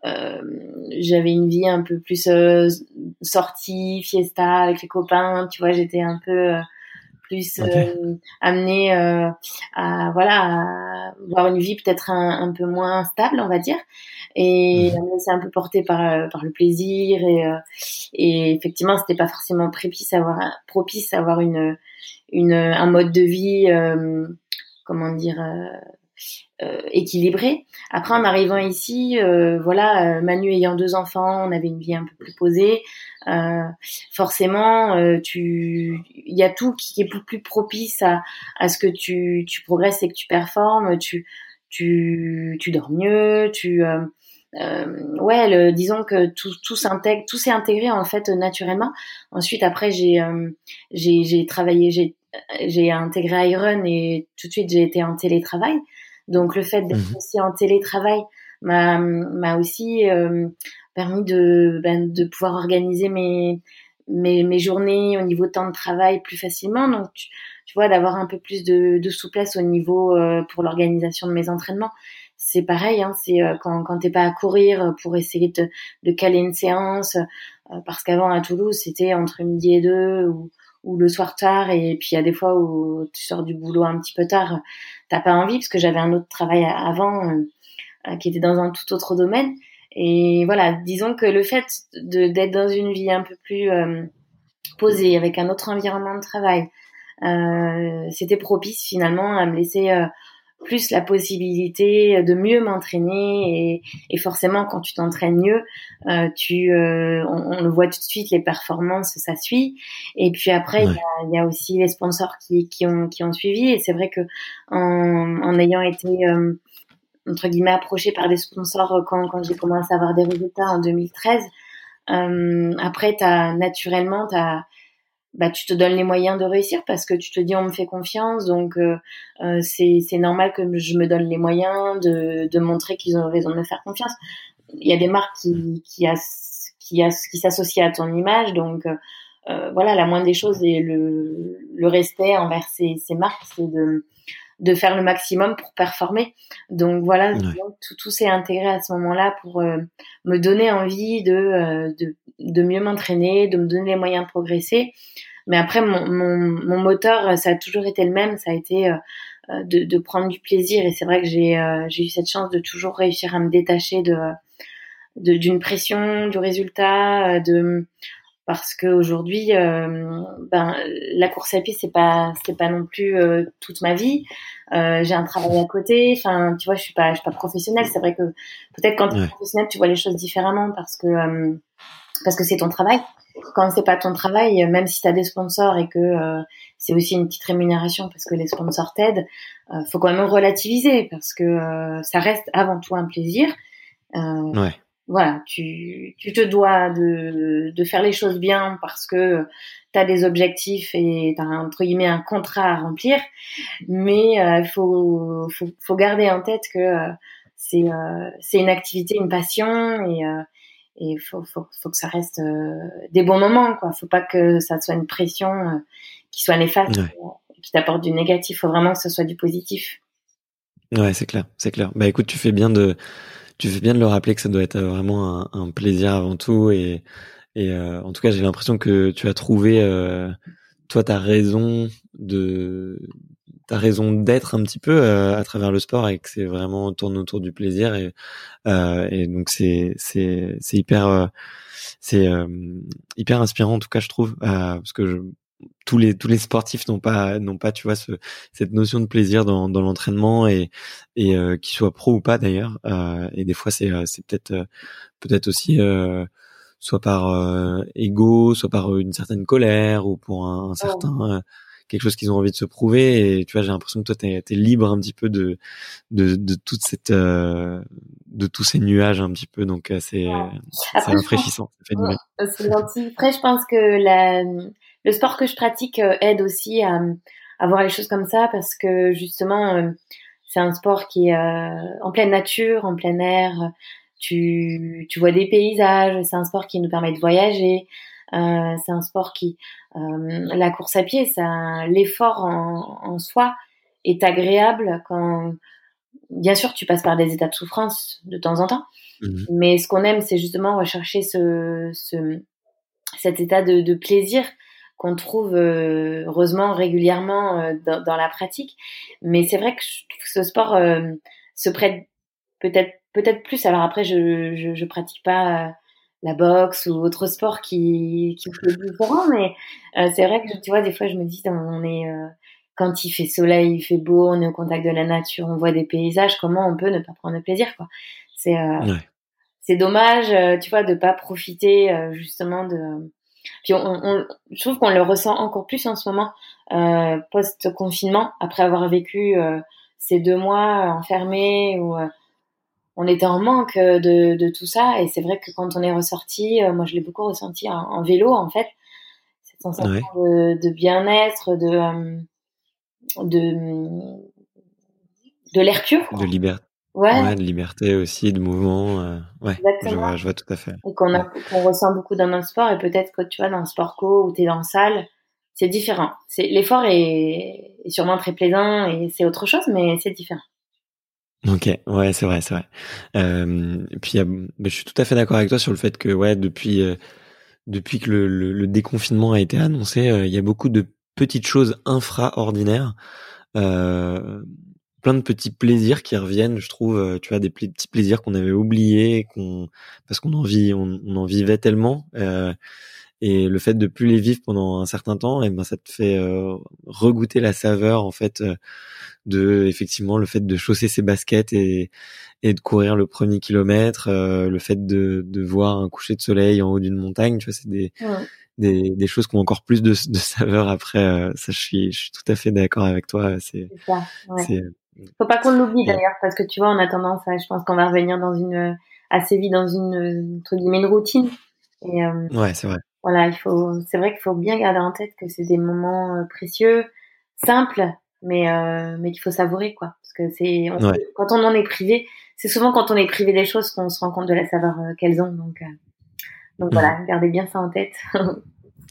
j'avais une vie un peu plus sortie, fiesta avec les copains, tu vois, j'étais un peu plus euh, amené euh, à voilà à avoir une vie peut-être un, peu moins stable on va dire et mmh. c'est un peu porté par euh, par le plaisir et et effectivement c'était pas forcément propice à avoir propice à avoir une une un mode de vie comment dire euh, équilibré. Après, en arrivant ici, euh, voilà, euh, Manu ayant deux enfants, on avait une vie un peu plus posée. Forcément, tu, il y a tout qui est plus, plus propice à, à ce que tu, tu progresses et que tu performes. Tu, tu, tu dors mieux. Tu, ouais, le, disons que tout, tout s'intègre, tout s'est intégré en fait naturellement. Ensuite, après, j'ai, j'ai, j'ai travaillé, j'ai, j'ai intégré Iron et tout de suite j'ai été en télétravail. Donc le fait d'être mhm. aussi en télétravail m'a m'a aussi euh, permis de ben, de pouvoir organiser mes, mes mes journées au niveau temps de travail plus facilement. Donc tu, vois d'avoir un peu plus de, de souplesse au niveau euh, pour l'organisation de mes entraînements. C'est pareil, hein, c'est euh, quand quand t'es pas à courir pour essayer de de caler une séance parce qu'avant à Toulouse c'était entre midi et deux ou ou le soir tard et puis il y a des fois où tu sors du boulot un petit peu tard, t'as pas envie parce que j'avais un autre travail avant euh, euh, qui était dans un tout autre domaine et voilà, disons que le fait de d'être dans une vie un peu plus euh, posée avec un autre environnement de travail, c'était propice finalement à me laisser plus la possibilité de mieux m'entraîner et, et, forcément quand tu t'entraînes mieux, euh, tu, euh, on, le voit tout de suite, les performances, ça suit. Et puis après, il y, y, a, aussi les sponsors qui, qui, ont, qui ont suivi. Et c'est vrai que en, en ayant été euh, entre guillemets approché par des sponsors quand, quand j'ai commencé à avoir des résultats en 2013, euh, après, as, naturellement, tu as bah, tu te donnes les moyens de réussir parce que tu te dis on me fait confiance, donc euh, euh c'est normal que je me donne les moyens de, de montrer qu'ils ont raison de me faire confiance. Il y a des marques qui, qui, a, qui, a, qui s'associent à ton image, donc euh, euh, voilà, la moindre des choses et le, le respect envers ces, ces marques, c'est de, de faire le maximum pour performer. Donc voilà, tout, tout s'est intégré à ce moment-là pour euh, me donner envie de, de, de mieux m'entraîner, de me donner les moyens de progresser. Mais après, mon, mon, mon, moteur, ça a toujours été le même, ça a été euh, euh, de, de, prendre du plaisir. Et c'est vrai que j'ai euh, j'ai eu cette chance de toujours réussir à me détacher de d'une pression, du résultat, de parce qu'aujourd'hui, euh, ben la course à pied c'est pas c'est pas non plus toute ma vie. Euh, j'ai un travail à côté. Enfin, tu vois, je suis pas je suis pas professionnelle. C'est vrai que peut-être quand tu es professionnel, tu vois les choses différemment parce que parce que c'est ton travail. Quand c'est pas ton travail, même si tu as des sponsors et que euh, c'est aussi une petite rémunération parce que les sponsors t'aident, euh, faut quand même relativiser parce que euh, ça reste avant tout un plaisir. Euh, ouais. Voilà, tu, tu te dois de, de faire les choses bien parce que tu as des objectifs et tu as entre guillemets un contrat à remplir, mais il faut, faut, faut, garder en tête que c'est c'est une activité, une passion et il faut, faut, faut, que ça reste euh, des bons moments quoi. Faut pas que ça soit une pression euh, qui soit néfaste qui t'apporte du négatif. Faut vraiment que ce soit du positif. Ouais c'est clair c'est clair. Bah écoute tu fais bien de tu fais bien de le rappeler que ça doit être vraiment un, un plaisir avant tout et et euh, en tout cas j'ai l'impression que tu as trouvé toi ta raison de ta raison d'être un petit peu à travers le sport et que c'est vraiment tourne autour du plaisir et, et donc c'est c'est c'est hyper c'est hyper inspirant en tout cas je trouve parce que je, tous les tous les sportifs n'ont pas n'ont pas tu vois ce, cette notion de plaisir dans, dans l'entraînement et et euh, qu'ils soient pro ou pas d'ailleurs euh, et des fois c'est euh, c'est peut-être euh, peut-être aussi euh, soit par euh, ego soit par une certaine colère ou pour un, un certain quelque chose qu'ils ont envie de se prouver et tu vois j'ai l'impression que toi t'es es libre un petit peu de de, de toute cette de tous ces nuages un petit peu donc c'est c'est rafraîchissant c'est gentil après je pense que la le sport que je pratique euh, aide aussi à, à, voir les choses comme ça parce que justement, euh, c'est un sport qui est euh, en pleine nature, en plein air. Tu, tu vois des paysages. C'est un sport qui nous permet de voyager. Euh, c'est un sport qui, euh, la course à pied, ça, l'effort en, en, soi est agréable quand, bien sûr, tu passes par des états de souffrance de temps en temps. Mmh Mais ce qu'on aime, c'est justement rechercher ce, ce, cet état de, de plaisir qu'on trouve euh, heureusement régulièrement euh, dans, dans, la pratique. Mais c'est vrai que ce sport euh, se prête peut-être peut-être plus. Alors après, je je, je pratique pas la boxe ou autre sport qui qui est différent, mais c'est vrai que tu vois des fois je me dis on est quand il fait soleil, il fait beau, on est au contact de la nature, on voit des paysages, comment on peut ne pas prendre plaisir quoi. C'est c'est dommage, tu vois, de pas profiter justement de puis on, on, je trouve qu'on le ressent encore plus en ce moment, euh, post-confinement, après avoir vécu euh, ces deux mois enfermés euh, on était en manque de, de tout ça. Et c'est vrai que quand on est ressorti, euh, moi je l'ai beaucoup ressenti en, vélo en fait, cette sensation de, de bien-être, de, euh, de, de l'air pur. De liberté. Ouais. de liberté aussi, de mouvement. Euh, ouais, je vois, je vois, tout à fait. Et qu'on ressent beaucoup dans notre sport. Et peut-être que tu vois, dans le sport co où tu es dans la salle, c'est différent. C'est L'effort est... est, sûrement très plaisant et c'est autre chose, mais c'est différent. Ok, ouais, c'est vrai, c'est vrai. Euh, puis, je suis tout à fait d'accord avec toi sur le fait que, ouais, depuis, euh, depuis que le, le, le, déconfinement a été annoncé, euh, il y a beaucoup de petites choses infraordinaires. Euh, plein de petits plaisirs qui reviennent, je trouve, euh, tu vois, des petits plaisirs qu'on avait oubliés, qu'on parce qu'on en vit, on, en vivait tellement. Euh, et le fait de plus les vivre pendant un certain temps, et eh ben ça te fait euh, regoûter la saveur en fait euh, de effectivement le fait de chausser ses baskets et, et de courir le premier kilomètre, le fait de, de voir un coucher de soleil en haut d'une montagne, tu vois, c'est des, des, des choses qui ont encore plus de, de saveur après. ça, je suis, je suis tout à fait d'accord avec toi. C'est, c'est faut pas qu'on l'oublie d'ailleurs, parce que tu vois, on a tendance à, je pense qu'on va revenir dans une, assez vite dans une, entre guillemets, une routine. Et, euh, ouais, c'est vrai. Voilà, il faut, c'est vrai qu'il faut bien garder en tête que c'est des moments euh, précieux, simples, mais, euh, mais qu'il faut savourer, quoi. Parce que c'est, quand on en est privé, c'est souvent quand on est privé des choses qu'on se rend compte de la saveur qu'elles ont. Donc, donc voilà, gardez bien ça en tête.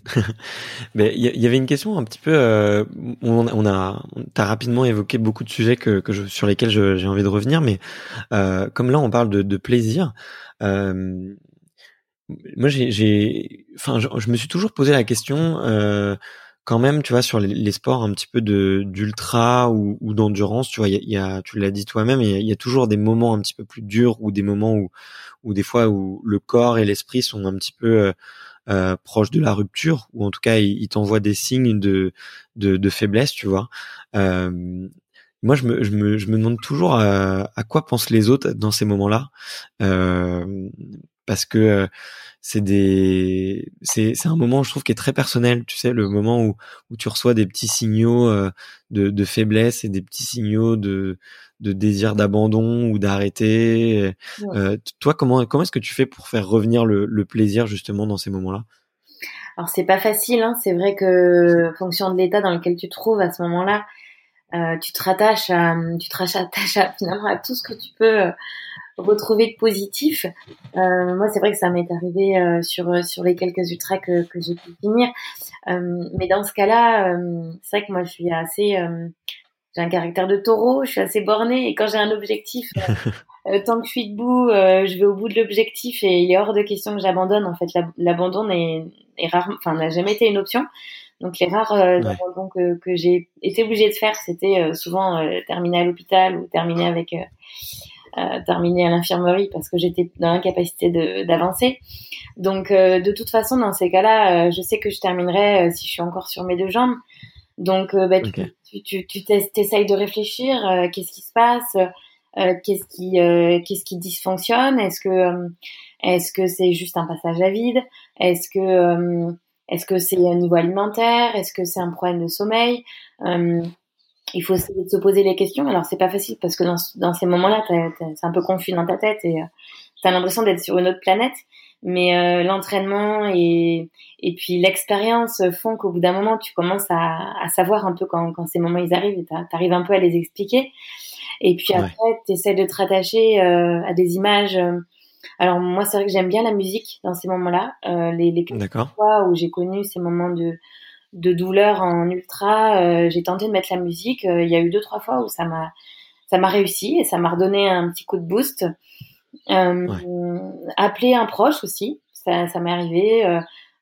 Mais il y, avait une question un petit peu. Euh, on, on, a, t'as rapidement évoqué beaucoup de sujets que, que je, sur lesquels j'ai envie de revenir, mais euh, comme là on parle de, de plaisir, euh, moi j'ai, enfin, je, je, me suis toujours posé la question. Euh, quand même, tu vois, sur les, les sports un petit peu de d'ultra ou, ou d'endurance, tu vois, il y a, tu l'as dit toi-même, il y, y a, toujours des moments un petit peu plus durs ou des moments où, où des fois où le corps et l'esprit sont un petit peu euh, euh, de la rupture, ou en tout cas il, il t'envoie des signes de, de, de, faiblesse, tu vois. Euh, moi, je me, je me, je me demande toujours à, à, quoi pensent les autres dans ces moments-là, euh, parce que c'est des, c'est, c'est un moment, je trouve, qui est très personnel. Tu sais, le moment où, où tu reçois des petits signaux de, de faiblesse et des petits signaux de, de désir d'abandon ou d'arrêter. Euh, toi, comment comment est-ce que tu fais pour faire revenir le, le plaisir justement dans ces moments-là? Alors c'est pas facile. Hein. C'est vrai que fonction de l'état dans lequel tu te trouves à ce moment-là, euh, tu te rattaches à tu te rattaches à, finalement à tout ce que tu peux retrouver de positif. Euh, moi, c'est vrai que ça m'est arrivé euh, sur sur les quelques ultras que, que j'ai pu finir. mais dans ce cas-là, c'est vrai que moi, je suis assez j'ai un caractère de taureau, je suis assez bornée et quand j'ai un objectif, euh, euh, tant que je suis debout, euh, je vais au bout de l'objectif et il est hors de question que j'abandonne. En fait, l'abandon est, est rare, enfin n'a jamais été une option. Donc les rares euh, que, que j'ai été obligée de faire, c'était souvent terminer à l'hôpital ou terminer avec terminer à l'infirmerie parce que j'étais dans l'incapacité d'avancer. Donc de toute façon, dans ces cas-là, je sais que je terminerai si je suis encore sur mes deux jambes. Donc bah, tu, tu, tu t'essayes de réfléchir, qu'est-ce qui se passe euh, qu'est-ce qui euh, qu'est-ce qui dysfonctionne? Est-ce que euh, est-ce que c'est juste un passage à vide? Est-ce que est-ce que c'est un niveau alimentaire? Est-ce que c'est un problème de sommeil? Il faut essayer de se poser les questions. Alors c'est pas facile parce que dans, dans ces moments-là, c'est un peu confus dans ta tête et tu as l'impression d'être sur une autre planète. Mais l'entraînement et, et puis l'expérience font qu'au bout d'un moment, tu commences à, à, savoir un peu quand, quand ces moments ils arrivent et tu arrives un peu à les expliquer. Et puis après, tu essaies de te rattacher euh, à des images. Euh. Alors moi, c'est vrai que j'aime bien la musique dans ces moments-là. Euh, les les fois où j'ai connu ces moments de de douleur en ultra, euh, j'ai tenté de mettre la musique. Il y a eu deux trois fois où ça m'a ça m'a réussi et ça m'a redonné un petit coup de boost. Appeler un proche aussi, ça, ça m'est arrivé.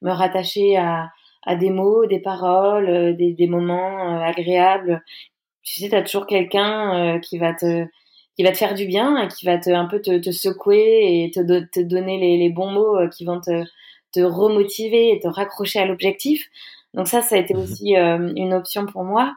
me rattacher à, à des mots, des paroles, des, des moments agréables tu sais, t'as toujours quelqu'un euh, qui va te qui va te faire du bien et qui va te un peu te, te secouer et te, te donner les, les, bons mots euh, qui vont te te remotiver et te raccrocher à l'objectif. Donc ça, ça a été mhm. aussi euh, une option pour moi.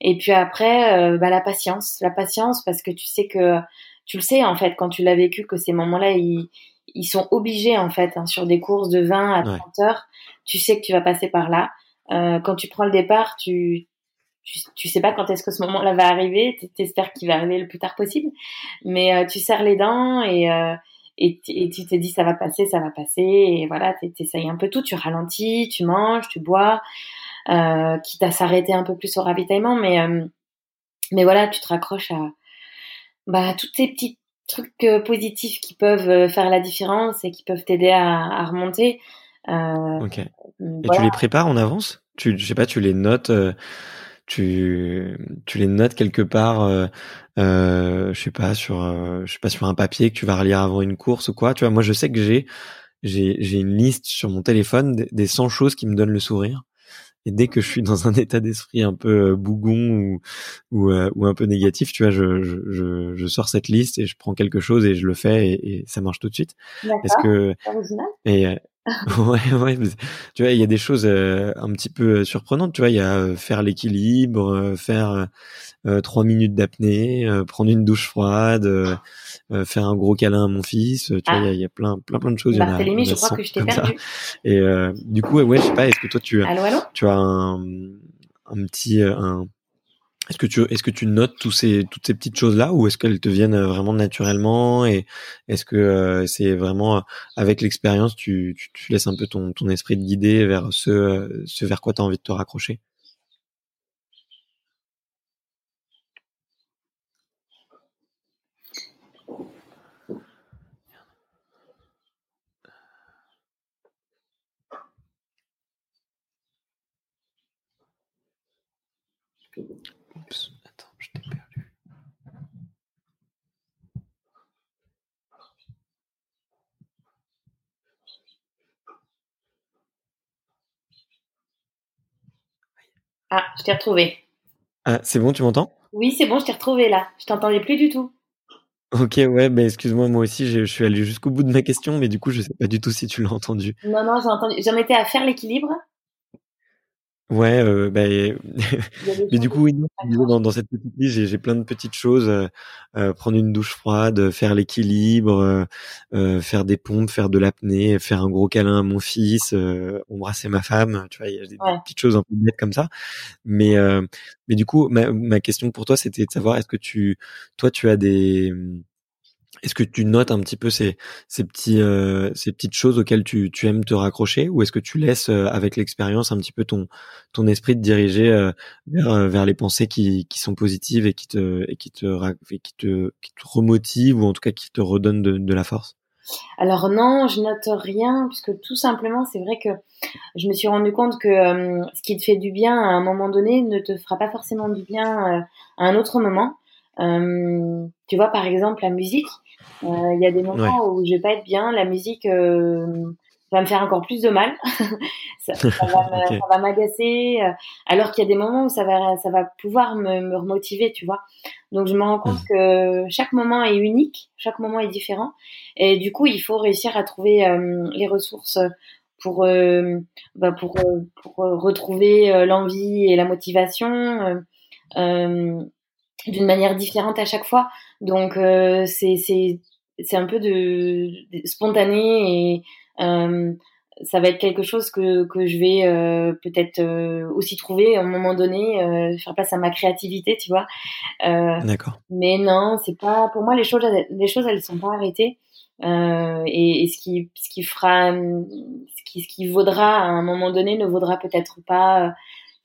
Et puis après, bah, la patience, la patience parce que tu sais que tu le sais en fait quand tu l'as vécu que ces moments-là ils, ils sont obligés en fait hein, sur des courses de 20 à 30 heures, tu sais que tu vas passer par là. Euh, quand tu prends le départ, tu tu, tu sais pas quand est-ce que ce moment-là va arriver, t'espères qu'il va arriver le plus tard possible, mais euh, tu serres les dents et, euh, et, et, tu te dis ça va passer, ça va passer, et voilà, t'essayes un peu tout, tu ralentis, tu manges, tu bois, euh, quitte à s'arrêter un peu plus au ravitaillement, mais euh, mais voilà, tu te raccroches à bah tous ces petits trucs euh, positifs qui peuvent faire la différence et qui peuvent t'aider à, à, remonter. ok. Et tu les prépares en avance? Tu, je sais pas, tu les notes tu tu les notes quelque part euh, euh, je sais pas sur euh, je sais pas sur un papier que tu vas relire avant une course ou quoi tu vois. Moi je sais que j'ai j'ai j'ai une liste sur mon téléphone des, 100 choses qui me donnent le sourire. Et dès que je suis dans un état d'esprit un peu euh, bougon ou ou, euh, ou un peu négatif tu vois je, je, je, sors cette liste et je prends quelque chose et je le fais et, et ça marche tout de suite. Parce que et ouais, ouais. Tu vois, il y a des choses euh, un petit peu euh, surprenantes. Tu vois, il y a euh, faire l'équilibre, faire trois minutes d'apnée, prendre une douche froide, faire un gros câlin à mon fils. Tu vois, il y, a, il y, a plein, plein, plein de choses. Bah, je crois que je t'ai perdu. Et du coup, ouais, je sais pas. Est-ce que toi, tu, allô, allô? tu as un, un petit, un, est-ce que tu est-ce que tu notes tous ces toutes ces petites choses là ou est-ce qu'elles te viennent euh, vraiment naturellement et est-ce que euh, c'est vraiment euh, avec l'expérience tu, tu, tu laisses un peu ton ton esprit de guider vers ce ce vers quoi tu as envie de te raccrocher? Ah, je t'ai retrouvé. Ah, c'est bon, tu m'entends? Oui, c'est bon, je t'ai retrouvé là. Je t'entendais plus du tout. Ok, ouais, mais excuse-moi, moi aussi, je, suis allé jusqu'au bout de ma question, mais du coup, je sais pas du tout si tu l'as entendu. Non, non, j'ai entendu. J'en étais à faire l'équilibre Ouais, euh, bah, mais du coup, oui, dans, dans cette petite liste, j'ai plein de petites choses. Euh, euh, prendre une douche froide, faire l'équilibre, euh, faire des pompes, faire de l'apnée, faire un gros câlin à mon fils, embrasser ma femme. Tu vois, il y a des, petites choses un peu bêtes comme ça. Mais, mais du coup, ma, ma question pour toi, c'était de savoir, est-ce que tu, toi, tu as des est-ce que tu notes un petit peu ces, ces, petits, euh, ces petites choses auxquelles tu, tu aimes te raccrocher ou est-ce que tu laisses euh, avec l'expérience un petit peu ton, ton esprit te diriger euh, vers, vers les pensées qui, qui sont positives et qui te, et qui te, qui te, qui te remotivent ou en tout cas qui te redonnent de, de la force? Alors non, je note rien puisque tout simplement c'est vrai que je me suis rendu compte que ce qui te fait du bien à un moment donné ne te fera pas forcément du bien à un autre moment. tu vois par exemple la musique, il y a des moments où je vais pas être bien, la musique euh, va me faire encore plus de mal. ça, va m'agacer. Euh, alors qu'il y a des moments où ça va, ça va pouvoir me, me remotiver, tu vois. Donc je me rends compte mmh. que chaque moment est unique, chaque moment est différent. Et du coup, il faut réussir à trouver euh, les ressources pour, euh, bah pour, pour retrouver l'envie et la motivation d'une manière différente à chaque fois. Donc c'est c'est un peu de, de spontané et euh, ça va être quelque chose que, que je vais euh, peut-être euh, aussi trouver à un moment donné, euh, faire place à ma créativité, tu vois. D'accord. Mais non, c'est pas pour moi les choses, les choses elles sont pas arrêtées. Et, et, ce qui, ce qui fera, ce qui, ce qui vaudra à un moment donné ne vaudra peut-être pas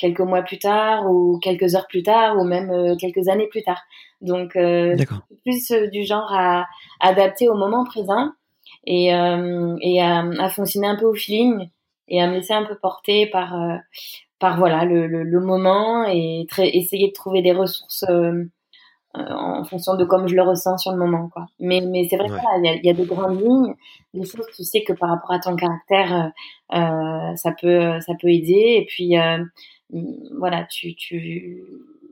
quelques mois plus tard ou quelques heures plus tard ou même quelques années plus tard. Donc, euh, plus du genre à adapter au moment présent et, euh, et à, à, fonctionner un peu au feeling et à me laisser un peu porter par, euh, par voilà le, le, le moment et essayer de trouver des ressources euh, en fonction de comme je le ressens sur le moment quoi. Mais mais c'est vrai qu'il y, a, y a des grandes lignes, des choses tu sais que par rapport à ton caractère euh, ça peut ça peut aider et puis euh, voilà tu tu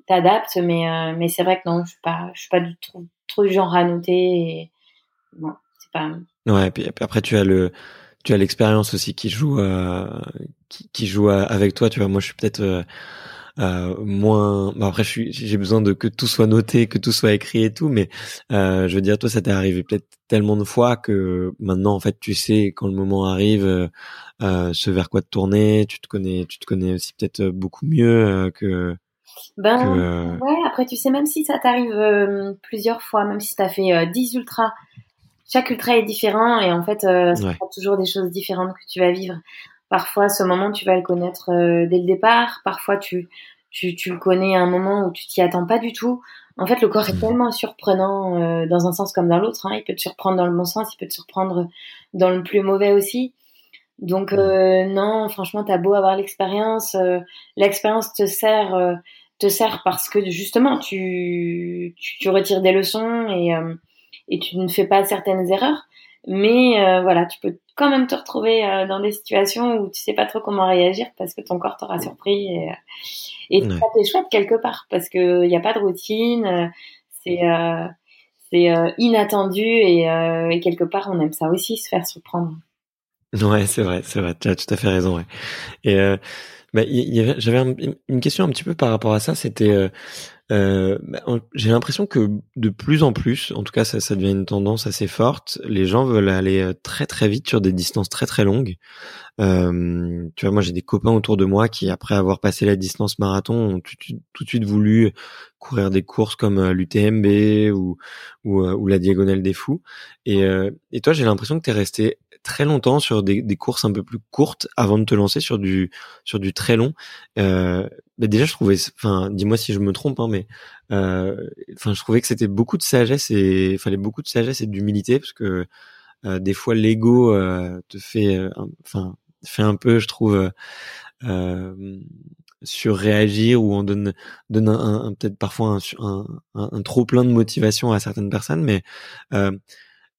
t'adaptes mais mais c'est vrai que non je suis pas je suis pas du tout trop du genre à noter bon c'est pas Ouais, et puis après tu as le tu as l'expérience aussi qui joue euh, qui, qui, joue avec toi. Tu vois, moi je suis peut-être euh, euh, moins. Bah après, j'ai besoin de que tout soit noté, que tout soit écrit et tout. Mais euh, je veux dire, toi, ça t'est arrivé peut-être tellement de fois que maintenant, en fait, tu sais quand le moment arrive, euh, ce vers quoi te tourner. Tu te connais, tu te connais aussi peut-être beaucoup mieux que. Ben ouais. Après, tu sais, même si ça t'arrive plusieurs fois, même si t'as fait 10 ultras chaque ultra est différent et en fait, euh, ça sera toujours des choses différentes que tu vas vivre. Parfois, ce moment, tu vas le connaître euh, dès le départ. Parfois, tu, tu, tu, le connais à un moment où tu t'y attends pas du tout. En fait, le corps est mmh. tellement surprenant euh, dans un sens comme dans l'autre. Hein. Il peut te surprendre dans le bon sens, il peut te surprendre dans le plus mauvais aussi. Donc mmh. non, franchement, t'as beau avoir l'expérience, l'expérience te sert, te sert parce que justement, tu, tu, tu retires des leçons et et tu ne fais pas certaines erreurs. Mais euh, voilà, tu peux quand même te retrouver euh, dans des situations où tu sais pas trop comment réagir parce que ton corps t'aura surpris et, euh, et ça t'est chouette quelque part parce que il n'y a pas de routine, c'est c'est inattendu et, et, quelque part on aime ça aussi se faire surprendre. Ouais, c'est vrai, c'est vrai, tu as tout à fait raison. Ouais. Et bah, j'avais une question un petit peu par rapport à ça, c'était euh, bah, j'ai l'impression que de plus en plus, en tout cas ça, ça, devient une tendance assez forte, les gens veulent aller euh, très très vite sur des distances très très longues. Euh, tu vois, moi j'ai des copains autour de moi qui, après avoir passé la distance marathon, ont tout, tout de suite voulu courir des courses comme euh, l'UTMB ou, ou, ou, la Diagonale des Fous. Et, et toi, j'ai l'impression que tu es resté très longtemps sur des, des, courses un peu plus courtes avant de te lancer sur du sur du très long. Euh, bah déjà, je trouvais, enfin, dis-moi si je me trompe, hein, mais euh, enfin, je trouvais que c'était beaucoup de sagesse et fallait beaucoup de sagesse et d'humilité parce que euh, des fois l'ego euh, te fait, euh, enfin, fait un peu, je trouve. surréagir ou on donne donne un, un, peut-être parfois un, un, trop plein de motivation à certaines personnes mais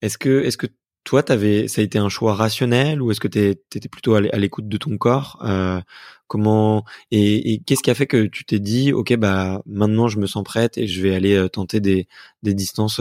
est-ce que est-ce que toi, avais, ça a été un choix rationnel ou est-ce que tu étais plutôt à l'écoute de ton corps euh, Comment et, qu'est-ce qui a fait que tu t'es dit, ok, bah maintenant je me sens prête et je vais aller euh, tenter des, des distances.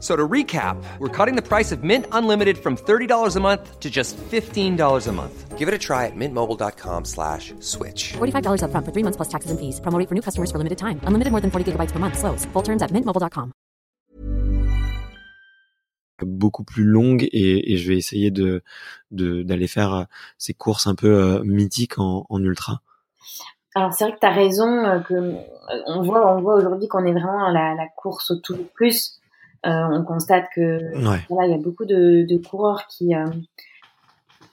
So to recap, we're cutting the price of Mint Unlimited from $30 a month to just $15 a month. Give it a try at mintmobile.com slash switch. $45 up front for three months plus taxes and fees. Promoting for new customers for limited time. Unlimited more than 40 gigabytes per month. Slows. Full terms at mintmobile.com. Beaucoup plus longue et, et, je vais essayer de, de, d'aller faire euh, ces courses un peu euh, mythiques en, en ultra. Alors c'est vrai que tu as raison, euh, que euh, on voit, on voit aujourd'hui qu'on est vraiment à la, la course au tout plus. Euh, on constate que voilà, il y a beaucoup de, de coureurs qui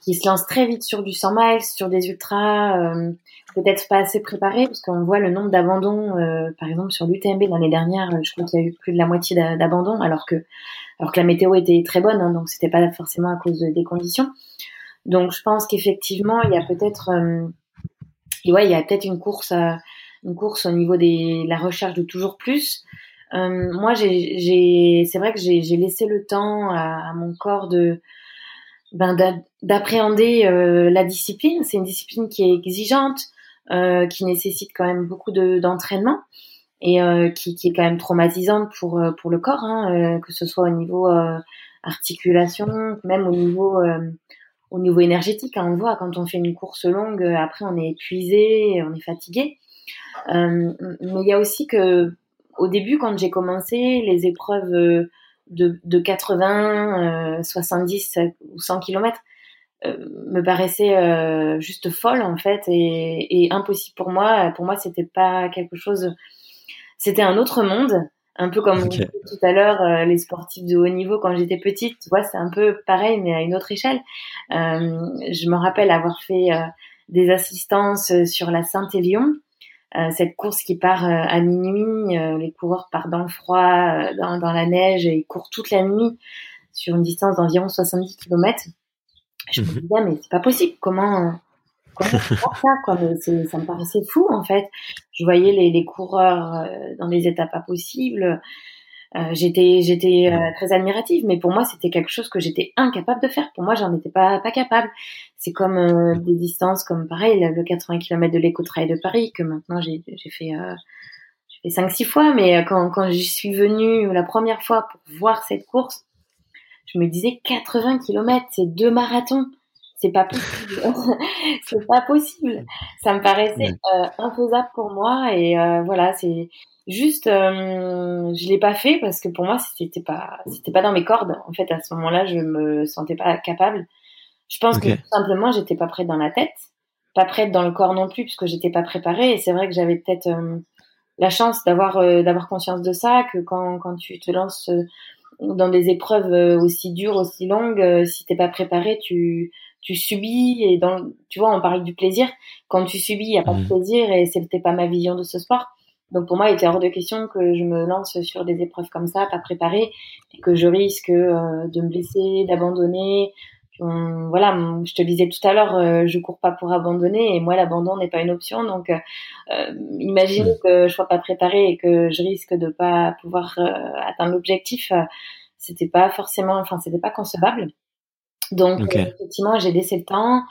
qui se lance très vite sur du 100 miles, sur des ultras, euh, peut-être pas assez préparés, parce qu'on voit le nombre d'abandons, euh, par exemple sur l'UTMB l'année dernière, je crois qu'il y a eu plus de la moitié d'abandons, alors que alors que la météo était très bonne, hein, donc c'était pas forcément à cause des conditions. Donc je pense qu'effectivement il y a peut-être, euh, ouais, il y a peut-être une course, une course au niveau des la recherche de toujours plus. Euh, moi, j'ai, c'est vrai que j'ai laissé le temps à, à mon corps de ben, d'appréhender euh, la discipline. C'est une discipline qui est exigeante, euh, qui nécessite quand même beaucoup d'entraînement et euh, qui, qui, est quand même traumatisante pour euh, pour le corps, hein, que ce soit au niveau articulation, même au niveau au niveau énergétique. Hein, on voit quand on fait une course longue, après on est épuisé, on est fatigué. mais il y a aussi que au début, quand j'ai commencé, les épreuves de, de 80, 70 euh, ou 100 km euh, me paraissait euh, juste folle en fait et, et, impossible pour moi. Pour moi, c'était pas quelque chose. C'était un autre monde, un peu comme okay. tout à l'heure les sportifs de haut niveau quand j'étais petite. Tu vois, c'est un peu pareil mais à une autre échelle. je me rappelle avoir fait des assistances sur la Saint-Élion euh, cette course qui part euh, à minuit, euh, les coureurs partent dans le froid, dans, dans, la neige et ils courent toute la nuit sur une distance d'environ 70 km. Je me mhm. disais, mais c'est pas possible, comment, comment faire ça quoi? Ça me paraissait fou en fait. Je voyais les, les coureurs dans des étapes pas possibles. Euh, j'étais j'étais euh, très admirative, mais pour moi c'était quelque chose que j'étais incapable de faire. Pour moi, j'en étais pas pas capable. C'est comme euh, des distances comme pareil le 80 km de l'éco-trail de Paris que maintenant j'ai j'ai fait j'ai fait cinq six fois, mais quand quand j'y suis venue la première fois pour voir cette course, je me disais 80 km, c'est deux marathons. C'est pas possible. c'est pas possible. Ça me paraissait euh, infaisable pour moi et voilà, c'est Juste, euh, je l'ai pas fait parce que pour moi, c'était pas, c'était pas dans mes cordes. En fait, à ce moment-là, je me sentais pas capable. Je pense que tout simplement, j'étais pas prête dans la tête, pas prête dans le corps non plus, puisque j'étais pas préparée. Et c'est vrai que j'avais peut-être euh, la chance d'avoir euh, d'avoir conscience de ça, que quand quand tu te lances euh, dans des épreuves aussi dures, aussi longues, si t'es pas préparé, tu tu subis et dans tu vois on parle du plaisir quand tu subis il y a pas de mmh. plaisir et c'était pas ma vision de ce sport donc pour moi, il était hors de question que je me lance sur des épreuves comme ça, pas préparées, et que je risque euh, de me blesser, d'abandonner. voilà, je te disais tout à l'heure, euh, je cours pas pour abandonner, et moi l'abandon n'est pas une option. Donc, euh, euh imaginez que je sois pas préparée et que je risque de pas pouvoir atteindre l'objectif. c'était pas forcément, enfin, c'était pas concevable. Donc, effectivement, j'ai laissé le temps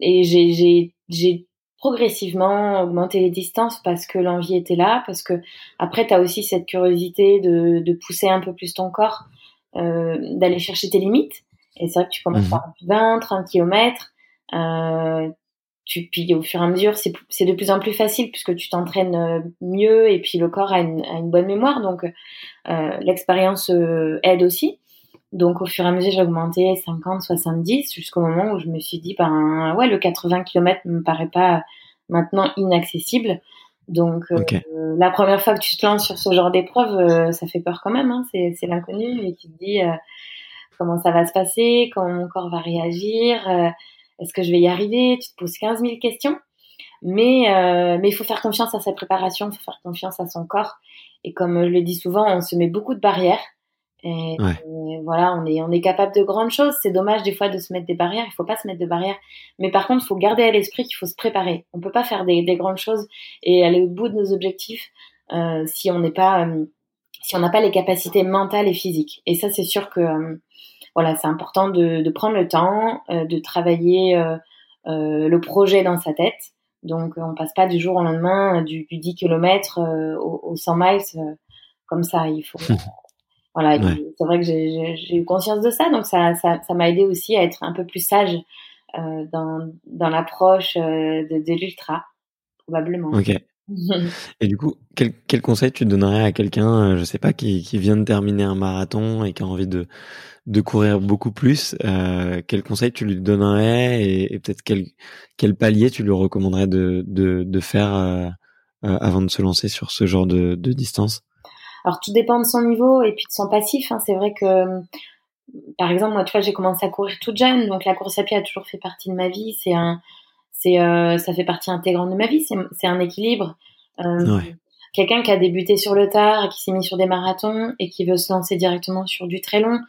et j'ai progressivement augmenter les distances parce que l'envie était là, parce que après tu as aussi cette curiosité de, de, pousser un peu plus ton corps, euh, d'aller chercher tes limites. Et c'est vrai que tu commences par 20, 30 km, euh, tu, puis au fur et à mesure, c'est de plus en plus facile puisque tu t'entraînes euh, mieux et puis le corps a une, a une bonne mémoire, donc euh, l'expérience euh, aide aussi. Donc au fur et à mesure, j'ai augmenté 50, 70 jusqu'au moment où je me suis dit, ben ouais, le 80 km me paraît pas maintenant inaccessible. Donc euh, la première fois que tu te lances sur ce genre d'épreuve, euh, ça fait peur quand même. Hein, c'est l'inconnu et tu te dis euh, comment ça va se passer, comment mon corps va réagir, est-ce que je vais y arriver? Tu te poses 15 000 questions. Mais mais il faut faire confiance à sa préparation, il faut faire confiance à son corps. Et comme je le dis souvent, on se met beaucoup de barrières. Et, voilà, on est on est capable de grandes choses. C'est dommage des fois de se mettre des barrières. Il faut pas se mettre de barrières. Mais par contre, il faut garder à l'esprit qu'il faut se préparer. On peut pas faire des, des, grandes choses et aller au bout de nos objectifs euh, si on n'est pas euh, si on n'a pas les capacités mentales et physiques. Et ça, c'est sûr que euh, voilà, c'est important de, de, prendre le temps, euh, de travailler le projet dans sa tête. Donc, on passe pas du jour au lendemain du, du 10 km au, au 100 miles comme ça. Il faut Voilà, c'est vrai que j'ai eu conscience de ça, donc ça m'a ça, m'a aidé aussi à être un peu plus sage euh, dans, dans l'approche euh, de, de l'ultra, probablement. Ok. et du coup, quel, quel conseil tu donnerais à quelqu'un, euh, je sais pas, qui, qui vient de terminer un marathon et qui a envie de, de courir beaucoup plus euh, Quel conseil tu lui donnerais et, et peut-être quel, quel palier tu lui recommanderais de, de, de faire euh, euh avant de se lancer sur ce genre de, de distance? Alors tout dépend de son niveau et puis de son passif. Hein. C'est vrai que par exemple, moi, tu vois, j'ai commencé à courir toute jeune, donc la course à pied a toujours fait partie de ma vie. C'est un, c'est, euh, ça fait partie intégrante de ma vie. C'est un équilibre. Euh, quelqu'un qui a débuté sur le tard et qui s'est mis sur des marathons et qui veut se lancer directement sur du très long,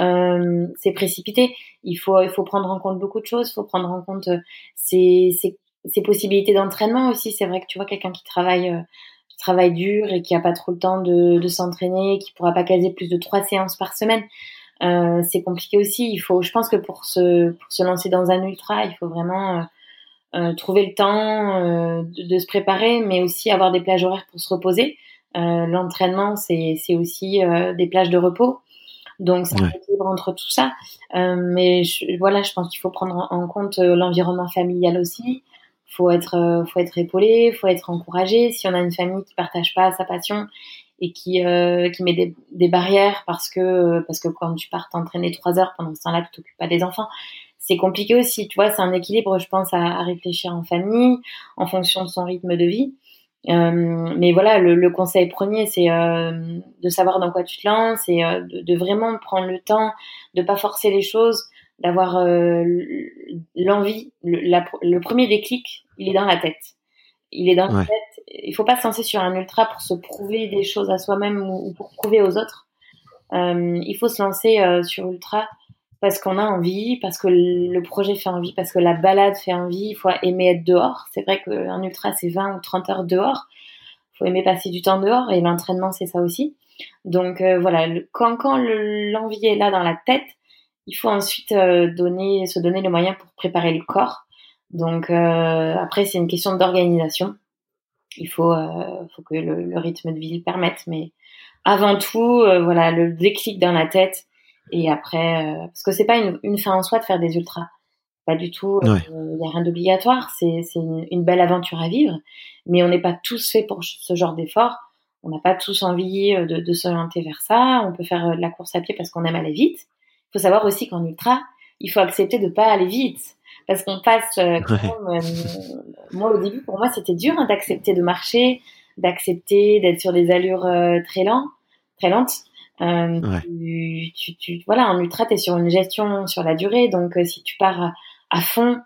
euh, c'est précipité. Il faut, il faut prendre en compte beaucoup de choses. Il faut prendre en compte ses, ses, ses possibilités d'entraînement aussi. C'est vrai que tu vois quelqu'un qui travaille, qui travaille dur et qui a pas trop le temps de, de s'entraîner, qui pourra pas caser plus de trois séances par semaine. Euh, c'est compliqué aussi. Il faut, je pense que pour se, pour se lancer dans un ultra, il faut vraiment euh, euh trouver le temps euh, de, de, se préparer, mais aussi avoir des plages horaires pour se reposer. L'entraînement, c'est, c'est aussi des plages de repos. Donc c'est un équilibre entre tout ça. mais je, voilà, je pense qu'il faut prendre en compte l'environnement familial aussi. Faut être, faut être épaulé, faut être encouragé. Si on a une famille qui partage pas sa passion et qui euh, qui met des, des, barrières parce que parce que quand tu pars t'entraîner trois heures pendant ce temps-là tu t'occupes pas des enfants c'est compliqué aussi tu vois c'est un équilibre je pense à, à, réfléchir en famille en fonction de son rythme de vie euh, mais voilà le, le conseil premier c'est euh, de savoir dans quoi tu te lances et euh, de, de, vraiment prendre le temps de pas forcer les choses d'avoir euh, l'envie le, le premier déclic il est dans la tête il est dans la tête il faut pas se lancer sur un ultra pour se prouver des choses à soi-même ou, pour prouver aux autres. Euh, il faut se lancer euh, sur ultra parce qu'on a envie, parce que le projet fait envie, parce que la balade fait envie. Il faut aimer être dehors. C'est vrai qu'un ultra c'est 20 ou 30 heures dehors. Il faut aimer passer du temps dehors et l'entraînement c'est ça aussi. Donc euh, voilà, quand, quand l'envie est là dans la tête, il faut ensuite euh, donner, se donner les moyens pour préparer le corps. Donc euh, après c'est une question d'organisation il faut, euh, faut que le, le, rythme de vie le permette. Mais avant tout, euh, voilà, le déclic dans la tête. Et après, euh, parce que c'est pas une, une, fin en soi de faire des ultras. Pas du tout. Il n'y a rien d'obligatoire. C'est une, une, belle aventure à vivre. Mais on n'est pas tous faits pour ce genre d'effort. On n'a pas tous envie de, de s'orienter vers ça. On peut faire de la course à pied parce qu'on aime aller vite. Faut savoir aussi qu'en ultra, il faut accepter de pas aller vite. Parce qu'on passe euh, euh, moi au début pour moi c'était dur hein, d'accepter de marcher d'accepter d'être sur des allures euh, très lentes très lentes. Tu, tu, tu, voilà en ultra t'es sur une gestion sur la durée. Donc si tu pars à, fond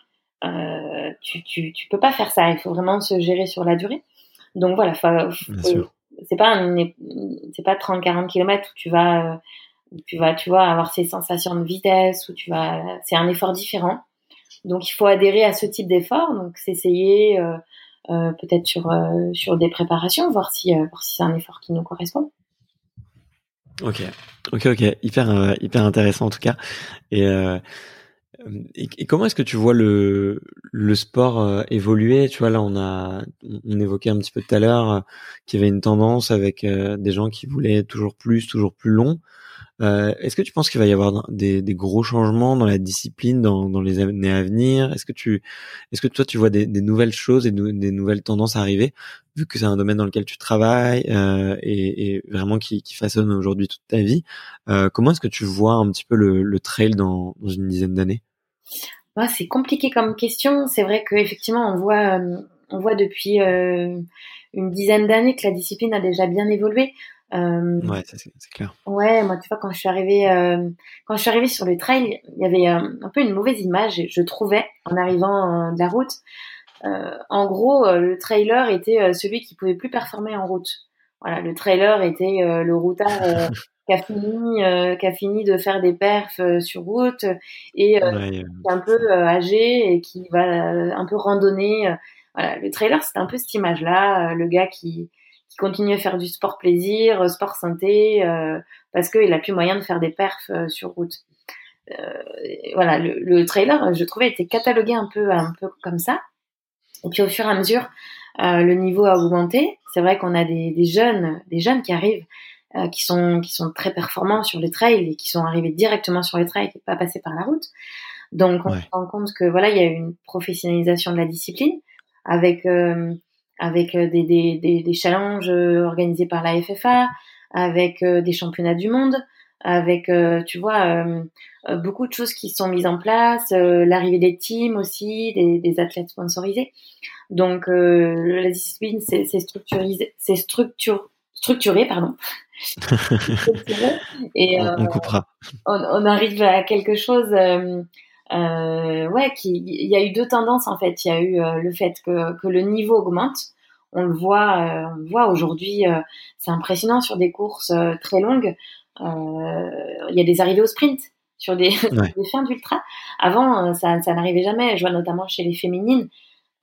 tu, tu tu peux pas faire ça. Il faut vraiment se gérer sur la durée. Donc voilà c'est pas c'est pas 30 40 km où tu vas tu vas tu vois avoir ces sensations de vitesse où tu vas c'est un effort différent donc il faut adhérer à ce type d'effort, donc s'essayer euh, euh, peut-être sur euh, sur des préparations, voir si voir si c'est un effort qui nous correspond. Ok, ok, ok, hyper hyper intéressant en tout cas. Et et, comment est-ce que tu vois le, le sport évoluer? Tu vois, là, on a, on évoquait un petit peu tout à l'heure qu'il y avait une tendance avec des gens qui voulaient toujours plus, toujours plus long. Euh, Est-ce que tu penses qu'il va y avoir des, des, gros changements dans la discipline dans, dans les années à venir? Est-ce que tu, est-ce que toi tu vois des, des nouvelles choses et des nouvelles tendances arriver, vu que c'est un domaine dans lequel tu travailles euh, et, et, vraiment qui, qui façonne aujourd'hui toute ta vie euh, Comment est-ce que tu vois un petit peu le, le trail dans, dans une dizaine d'années? Ouais, C'est compliqué comme question. C'est vrai qu'effectivement on voit, euh, on voit depuis euh, une dizaine d'années que la discipline a déjà bien évolué. Euh, ouais, c'est clair. Ouais, moi, tu vois, quand je suis arrivée, euh, quand je suis arrivée sur le trail, il y avait euh, un peu une mauvaise image, je trouvais, en arrivant de la route. en gros, le trailer était celui qui pouvait plus performer en route. Voilà, le trailer était le routard qui a fini, qui a fini de faire des perfs sur route et qui est un peu âgé et qui va un peu randonner. voilà, le trailer, c'était un peu cette image-là, le gars qui qui continue à faire du sport plaisir, euh, sport santé, euh, parce qu'il a plus moyen de faire des perfs euh, sur route. voilà, le, trailer, je trouvais, était catalogué un peu, un peu comme ça. Et puis au fur et à mesure, le niveau a augmenté. C'est vrai qu'on a des, des, jeunes, des jeunes qui arrivent, qui sont qui sont très performants sur les trails et qui sont arrivés directement sur les trails et pas passés par la route. Donc on se rend compte que voilà, il y a une professionnalisation de la discipline avec avec euh, des, des, des, des, challenges euh, organisés par la FFA, avec euh, des championnats du monde, avec, tu vois, beaucoup de choses qui sont mises en place, l'arrivée des teams aussi, des, des athlètes sponsorisés. Donc, la discipline c'est structure, structuré, pardon. et on, coupera. On, arrive à quelque chose. Ouais, qui, il y a eu deux tendances en fait. Il y a eu le fait que, que le niveau augmente on le voit, on voit aujourd'hui, c'est impressionnant sur des courses très longues. Il y a des arrivées au sprint sur des, des fins d'ultra. Avant, ça, ça n'arrivait jamais. Je vois notamment chez les féminines.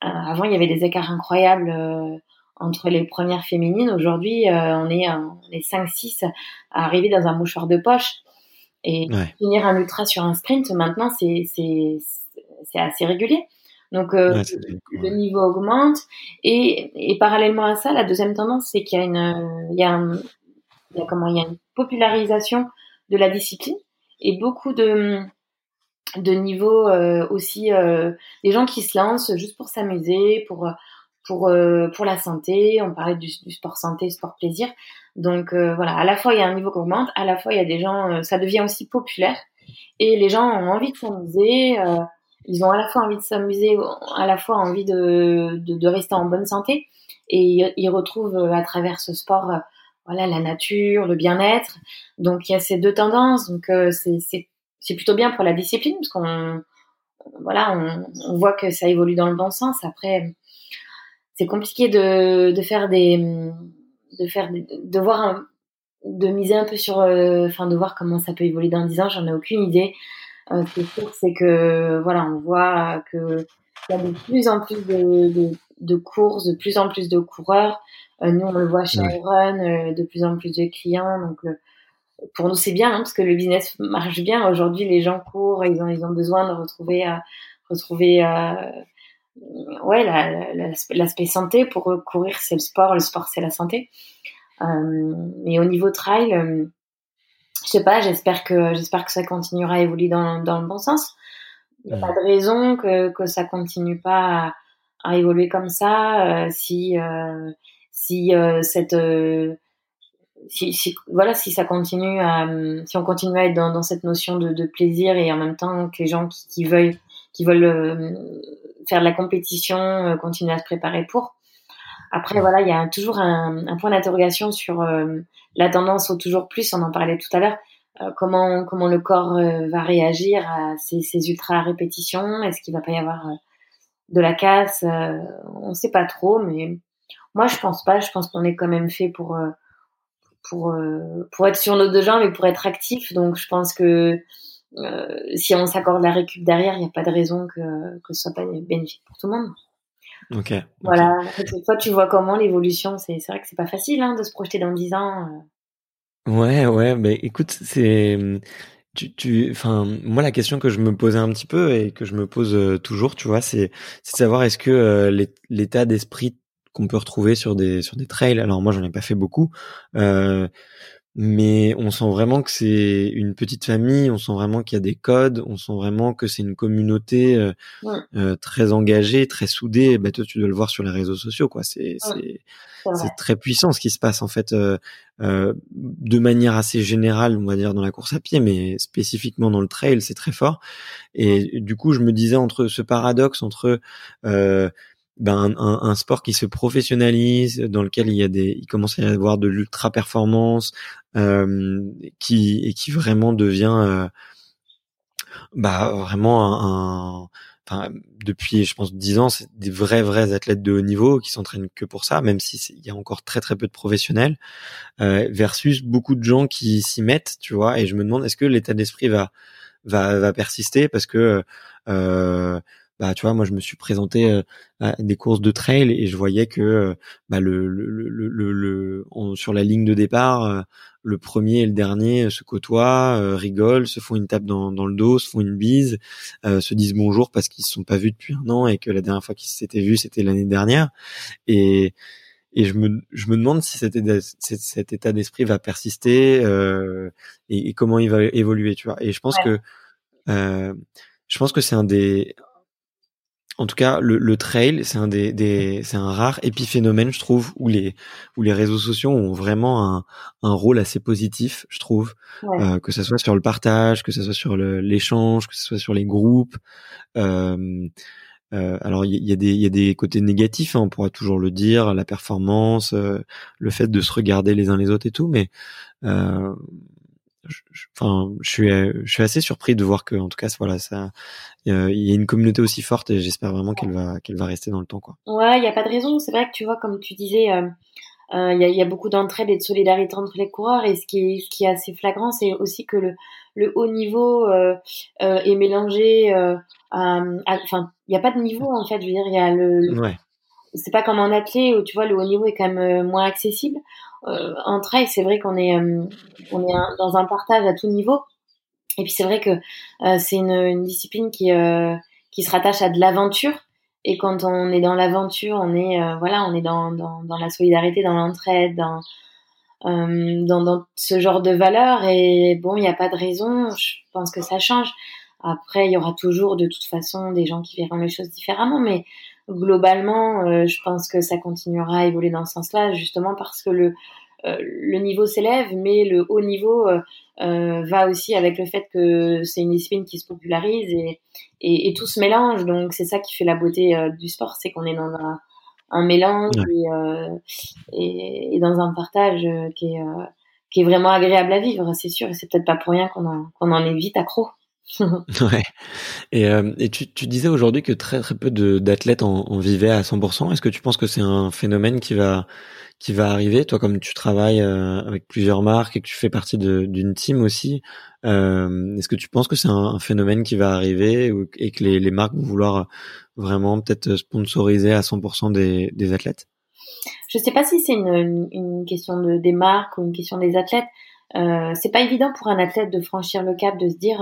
avant, il y avait des écarts incroyables entre les premières féminines. Aujourd'hui, on est, on est 5-6 à arriver dans un mouchoir de poche. Et finir un ultra sur un sprint, maintenant, c'est assez régulier. Donc euh, le niveau augmente. Et, et, parallèlement à ça, la deuxième tendance, c'est qu'il y a une, il y a, il y a comment, il y a une popularisation de la discipline et beaucoup de de niveaux euh, aussi euh, des gens qui se lancent juste pour s'amuser, pour pour euh, pour la santé. On parlait du, sport santé, sport plaisir. Donc voilà, à la fois il y a un niveau qui augmente, à la fois il y a des gens, ça devient aussi populaire et les gens ont envie de s'amuser ils ont à la fois envie de s'amuser, à la fois envie de, de, rester en bonne santé, et ils retrouvent euh, à travers ce sport, euh, voilà, la nature, le bien-être. Donc il y a ces deux tendances. Donc euh, c'est c'est plutôt bien pour la discipline parce qu'on voilà, on, voit que ça évolue dans le bon sens. Après, c'est compliqué de, de faire des de faire de voir de miser un peu sur enfin de voir comment ça peut évoluer dans 10 ans j'en ai aucune idée euh, ce qui est sûr, c'est que voilà, on voit que il y a de plus en plus de, de, de, courses, de plus en plus de coureurs. Euh, nous, on le voit chez Iron, euh, de plus en plus de clients. Donc, pour nous, c'est bien hein, parce que le business marche bien. Aujourd'hui, les gens courent, ils ont, ils ont besoin de retrouver, retrouver ouais, l'aspect la, santé. Pour courir, c'est le sport, le sport, c'est la santé. Euh, mais au niveau trail, je sais pas, j'espère que que ça continuera à évoluer dans, dans le bon sens. Il n'y a pas de raison que, que ça continue pas à, évoluer comme ça euh, si euh, si euh, cette euh, si, voilà si ça continue si on continue à être dans, cette notion de, plaisir et en même temps que les gens qui, qui veulent qui veulent euh, faire de la compétition continuent à se préparer pour après, voilà, il y a toujours un, un point d'interrogation sur euh, la tendance au toujours plus. On en parlait tout à l'heure. Euh, comment comment le corps euh, va réagir à ces, ces ultra répétitions? Est-ce qu'il va pas y avoir de la casse? On ne sait pas trop, mais moi je pense pas. Je pense qu'on est quand même fait pour pour pour être sur nos deux jambes et pour être actif. Donc je pense que si on s'accorde la récup derrière, il n'y a pas de raison que que ce soit pas bénéfique pour tout le monde. Ok. Voilà. Toi, tu vois comment l'évolution C'est vrai que c'est pas facile hein, de se projeter dans 10 ans. Euh. Ouais, ouais. Mais écoute, c'est tu, tu, enfin, moi, la question que je me posais un petit peu et que je me pose euh, toujours, tu vois, c'est, c'est de savoir est-ce que euh, l'état d'esprit qu'on peut retrouver sur des sur des trails. Alors moi, j'en ai pas fait beaucoup. Euh, mais on sent vraiment que c'est une petite famille, on sent vraiment qu'il y a des codes, on sent vraiment que c'est une communauté euh, euh, très engagée, très soudée. Bah, toi, tu dois le voir sur les réseaux sociaux, quoi. C'est c'est très puissant ce qui se passe en fait, euh, de manière assez générale, on va dire dans la course à pied, mais spécifiquement dans le trail, c'est très fort. Et du coup, je me disais entre ce paradoxe entre ben, un, un, sport qui se professionnalise, dans lequel il y a des, il commence à y avoir de l'ultra performance, euh, qui et qui vraiment devient, euh, bah vraiment un, enfin depuis je pense dix ans, c'est des vrais vrais athlètes de haut niveau qui s'entraînent que pour ça, même si il y a encore très très peu de professionnels, euh, versus beaucoup de gens qui s'y mettent, tu vois. Et je me demande est-ce que l'état d'esprit va va va persister parce que euh, bah tu vois moi je me suis présenté euh, à des courses de trail et je voyais que euh, bah, le, le, le, le sur la ligne de départ euh, le premier et le dernier se côtoient rigolent se font une tape dans, dans le dos se font une bise se disent bonjour parce qu'ils se sont pas vus depuis un an et que la dernière fois qu'ils s'étaient vus c'était l'année dernière et et je me, je me demande si cet état, cet état d'esprit va persister euh, et, et, comment il va évoluer, tu vois. Et je pense que euh, je pense que c'est un des en tout cas, le, le trail, c'est un des, des c'est un rare épiphénomène, je trouve, où les où les réseaux sociaux ont vraiment un, un rôle assez positif, je trouve, euh, que ce soit sur le partage, que ce soit sur l'échange, que ce soit sur les groupes. Euh, euh, alors il y, a des il y a des côtés négatifs, hein, on pourra toujours le dire, la performance, euh, le fait de se regarder les uns les autres et tout, mais euh, enfin je suis je suis assez surpris de voir que en tout cas voilà ça il y a une communauté aussi forte et j'espère vraiment qu'elle va qu'elle va rester dans le temps quoi. Ouais, il y a pas de raison, c'est vrai que tu vois comme tu disais il y, a, y, a, beaucoup d'entraide et de solidarité entre les coureurs et ce qui est, ce qui est assez flagrant, c'est aussi que le, le haut niveau euh, euh, est mélangé. Euh, enfin, il n'y a pas de niveau en fait. Je veux dire, il y a le. Ouais. C'est pas comme en athlète où tu vois le haut niveau est quand même moins accessible. En trail, c'est vrai qu'on est est dans un partage à tout niveau. Et puis c'est vrai que c'est une, discipline qui qui se rattache à de l'aventure et quand on est dans l'aventure, on est euh, voilà, on est dans, dans, la solidarité, dans l'entraide, dans, euh, dans, dans ce genre de valeurs. Et bon, il n'y a pas de raison. Je pense que ça change. Après, il y aura toujours de toute façon des gens qui verront les choses différemment, mais globalement, euh, je pense que ça continuera à évoluer dans ce sens-là, justement parce que le euh, le niveau s'élève, mais le haut niveau euh, euh, va aussi avec le fait que c'est une discipline qui se popularise et, et, et tout se mélange. Donc c'est ça qui fait la beauté du sport, c'est qu'on est dans un, un mélange et, et, dans un partage qui est, qui est vraiment agréable à vivre, c'est sûr. Et c'est peut-être pas pour rien qu'on en, qu'on en est vite accro. ouais. Et, et tu, tu disais aujourd'hui que très très peu d'athlètes en, en, vivaient à 100%. Est-ce que tu penses que c'est un phénomène qui va qui va arriver? Toi, comme tu travailles euh, avec plusieurs marques et que tu fais partie d'une team aussi, euh, est-ce que tu penses que c'est un, phénomène qui va arriver et que les, les, marques vont vouloir vraiment peut-être sponsoriser à 100% des, des, athlètes? Je sais pas si c'est une, une, question de, des marques ou une question des athlètes. Euh, c'est pas évident pour un athlète de franchir le cap, de se dire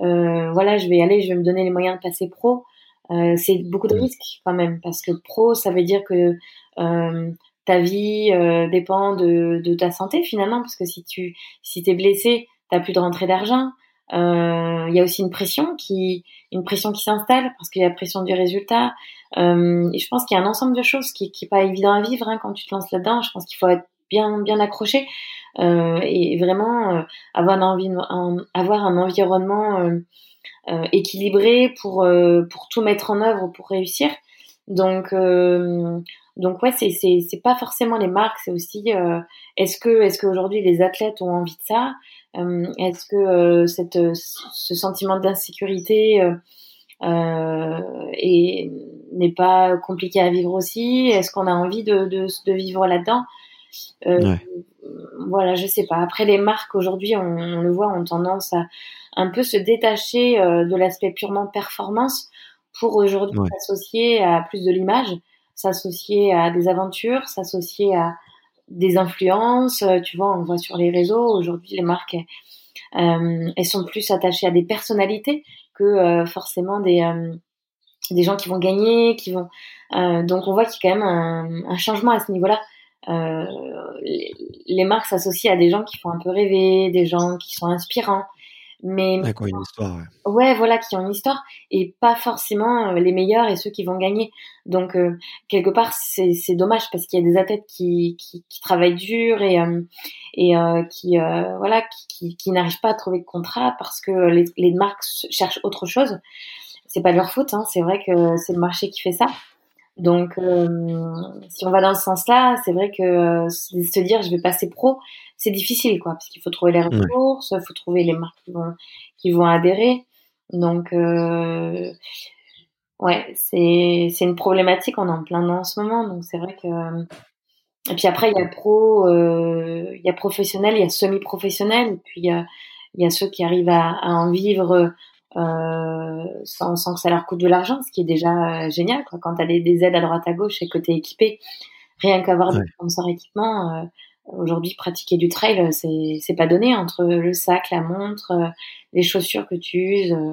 euh, voilà, je vais y aller, je vais me donner les moyens de passer pro. Euh, c'est beaucoup de risques quand même parce que pro, ça veut dire que euh, ta vie euh, dépend de, de, ta santé finalement, parce que si tu si t'es blessé, t'as plus de rentrée d'argent. Euh, il y a aussi une pression qui une pression qui s'installe parce qu'il y a la pression du résultat. Euh, et je pense qu'il y a un ensemble de choses qui qui est pas évident à vivre hein, quand tu te lances là-dedans. Je pense qu'il faut être bien bien accroché euh, et vraiment euh, avoir un, avoir un environnement euh, équilibré pour pour tout mettre en œuvre pour réussir. Donc donc ouais, c'est c'est c'est pas forcément les marques, c'est aussi euh, est-ce que est-ce qu'aujourd'hui les athlètes ont envie de ça euh, Est-ce que euh, cette ce sentiment d'insécurité euh, n'est pas compliqué à vivre aussi Est-ce qu'on a envie de de, de vivre là-dedans? Ouais. Voilà, je sais pas. Après les marques aujourd'hui, on, on, le voit, ont tendance à un peu se détacher de l'aspect purement performance pour aujourd'hui s'associer à plus de l'image s'associer à des aventures, s'associer à des influences. Euh, tu vois, on voit sur les réseaux aujourd'hui les marques, euh, elles sont plus attachées à des personnalités que euh, forcément des des gens qui vont gagner, qui vont. donc on voit qu'il y a quand même un, un changement à ce niveau-là. Les, les, marques s'associent à des gens qui font un peu rêver, des gens qui sont inspirants, mais ouais, une histoire, ouais. ouais. voilà, qui ont une histoire et pas forcément euh, les meilleurs et ceux qui vont gagner. Donc euh, quelque part, c'est dommage parce qu'il y a des athlètes qui, qui, qui travaillent dur et euh, et qui voilà qui, qui, n'arrivent pas à trouver de contrat parce que les, les marques cherchent autre chose. C'est pas leur faute, hein, c'est vrai que c'est le marché qui fait ça. Donc, si on va dans ce sens-là, c'est vrai que se dire je vais passer pro, c'est difficile, quoi, parce qu'il faut trouver les ressources, il faut trouver les marques qui vont, qui vont adhérer. Donc, euh, ouais, c'est, c'est une problématique, on est en plein dans en ce moment, donc c'est vrai que. Et puis après, il y a pro, euh, il y a professionnel, il y a semi-professionnel, et puis il y a, il y a ceux qui arrivent à, à en vivre euh, sans, sans, que ça leur coûte de l'argent, ce qui est déjà génial, quoi. Quand tu as des, des, aides à droite à gauche et que tu es équipé, rien qu'avoir ouais. des sponsors équipement, euh, Aujourd'hui, pratiquer du trail, c'est c'est pas donné entre le sac, la montre, euh, les chaussures que tu uses. Euh,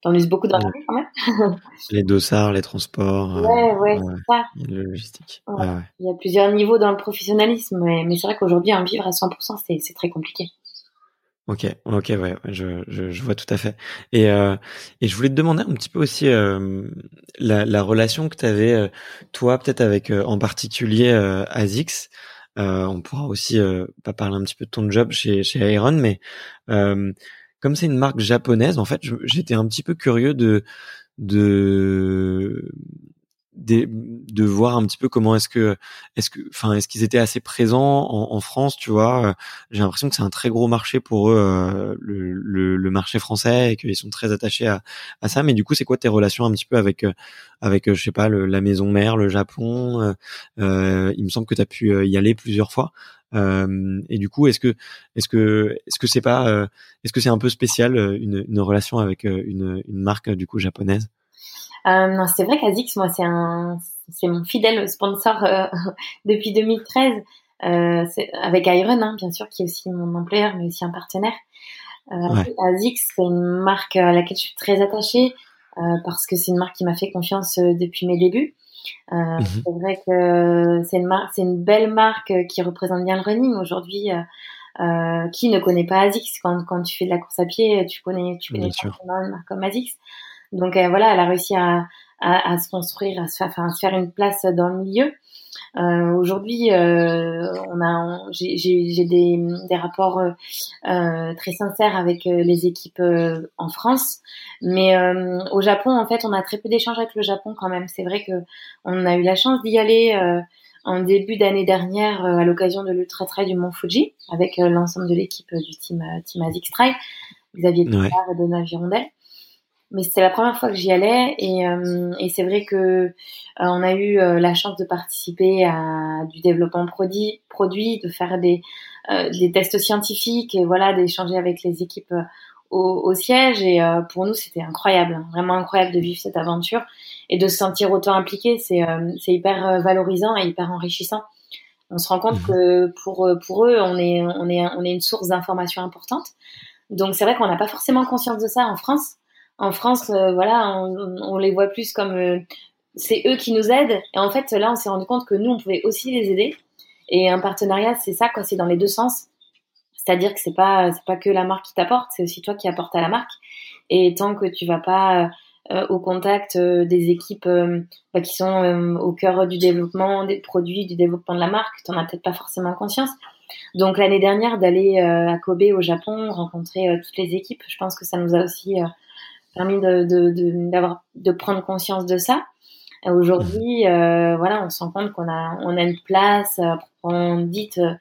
t'en uses beaucoup dans ouais. quand même. les dossards, les transports. Euh, ouais, ouais, ouais c'est ça. Le logistique. Ouais. Il y a plusieurs niveaux dans le professionnalisme, mais, mais c'est vrai qu'aujourd'hui, en vivre à 100%, c'est c'est très compliqué. Ok, ok, ouais, je, je, je, vois tout à fait. Et, euh, et je voulais te demander un petit peu aussi euh, la, la, relation que tu avais, toi, peut-être avec en particulier euh, Azix. Euh, on pourra aussi euh, pas parler un petit peu de ton job chez, chez Iron, mais euh, comme c'est une marque japonaise, en fait, j'étais un petit peu curieux de de de voir un petit peu comment est-ce que est-ce que enfin est-ce qu'ils étaient assez présents en, France tu vois j'ai l'impression que c'est un très gros marché pour eux euh, le, le, marché français et qu'ils sont très attachés à, à ça. Mais du coup c'est quoi tes relations un petit peu avec euh, avec je sais pas la maison mère le Japon euh, il me semble que tu as pu y aller plusieurs fois. Et du coup est-ce que est-ce que est-ce que c'est pas est-ce que c'est un peu spécial une, une relation avec une, une marque du coup japonaise? euh, non, c'est vrai qu'Azix, moi, c'est un, c'est mon fidèle sponsor euh, depuis 2013, euh, avec Iron, hein, bien sûr, qui est aussi mon employeur, mais aussi un partenaire. Euh, Azix, c'est une marque à laquelle je suis très attachée euh, parce que c'est une marque qui m'a fait confiance euh, depuis mes débuts. Mhm. C'est vrai que c'est une marque, c'est une belle marque qui représente bien le running aujourd'hui. qui ne connaît pas Azix quand, quand tu fais de la course à pied, tu connais, tu connais pas une marque comme Azix. Donc euh, voilà, elle a réussi à, à, à se construire, à se, faire, enfin, à se faire une place dans le milieu. Euh, Aujourd'hui, euh, on a, j'ai des, des rapports euh, très sincères avec euh, les équipes euh, en France, mais au Japon, en fait, on a très peu d'échanges avec le Japon quand même. C'est vrai que on a eu la chance d'y aller en début d'année dernière à l'occasion de l'Ultra Trail du Mont Fuji avec l'ensemble de l'équipe du team Team Asics Trail, Xavier ouais. et Donald Girondel mais c'était la première fois que j'y allais et, euh, et c'est vrai que euh, on a eu euh, la chance de participer à du développement produit, produit de faire des, des tests scientifiques et voilà d'échanger avec les équipes au, au, siège et pour nous c'était incroyable, hein, vraiment incroyable de vivre cette aventure et de se sentir autant impliqué, c'est c'est hyper valorisant et hyper enrichissant. On se rend compte mmh. que pour pour eux on est on est on est une source d'information importante. Donc c'est vrai qu'on n'a pas forcément conscience de ça en France en France, euh, voilà, on, les voit plus comme euh, c'est eux qui nous aident. Et en fait, là, on s'est rendu compte que nous, on pouvait aussi les aider. Et un partenariat, c'est ça, quoi. C'est dans les deux sens. C'est-à-dire que c'est pas c'est pas que la marque qui t'apporte, c'est aussi toi qui apportes à la marque. Et tant que tu vas pas euh, au contact des équipes bah, qui sont au cœur du développement des produits, du développement de la marque, t'en as peut-être pas forcément conscience. Donc l'année dernière, d'aller à Kobe au Japon, rencontrer toutes les équipes, je pense que ça nous a aussi permis de, de, de, prendre conscience de ça. Aujourd'hui, euh, voilà, on se rend compte qu'on a, on a une place on dit euh,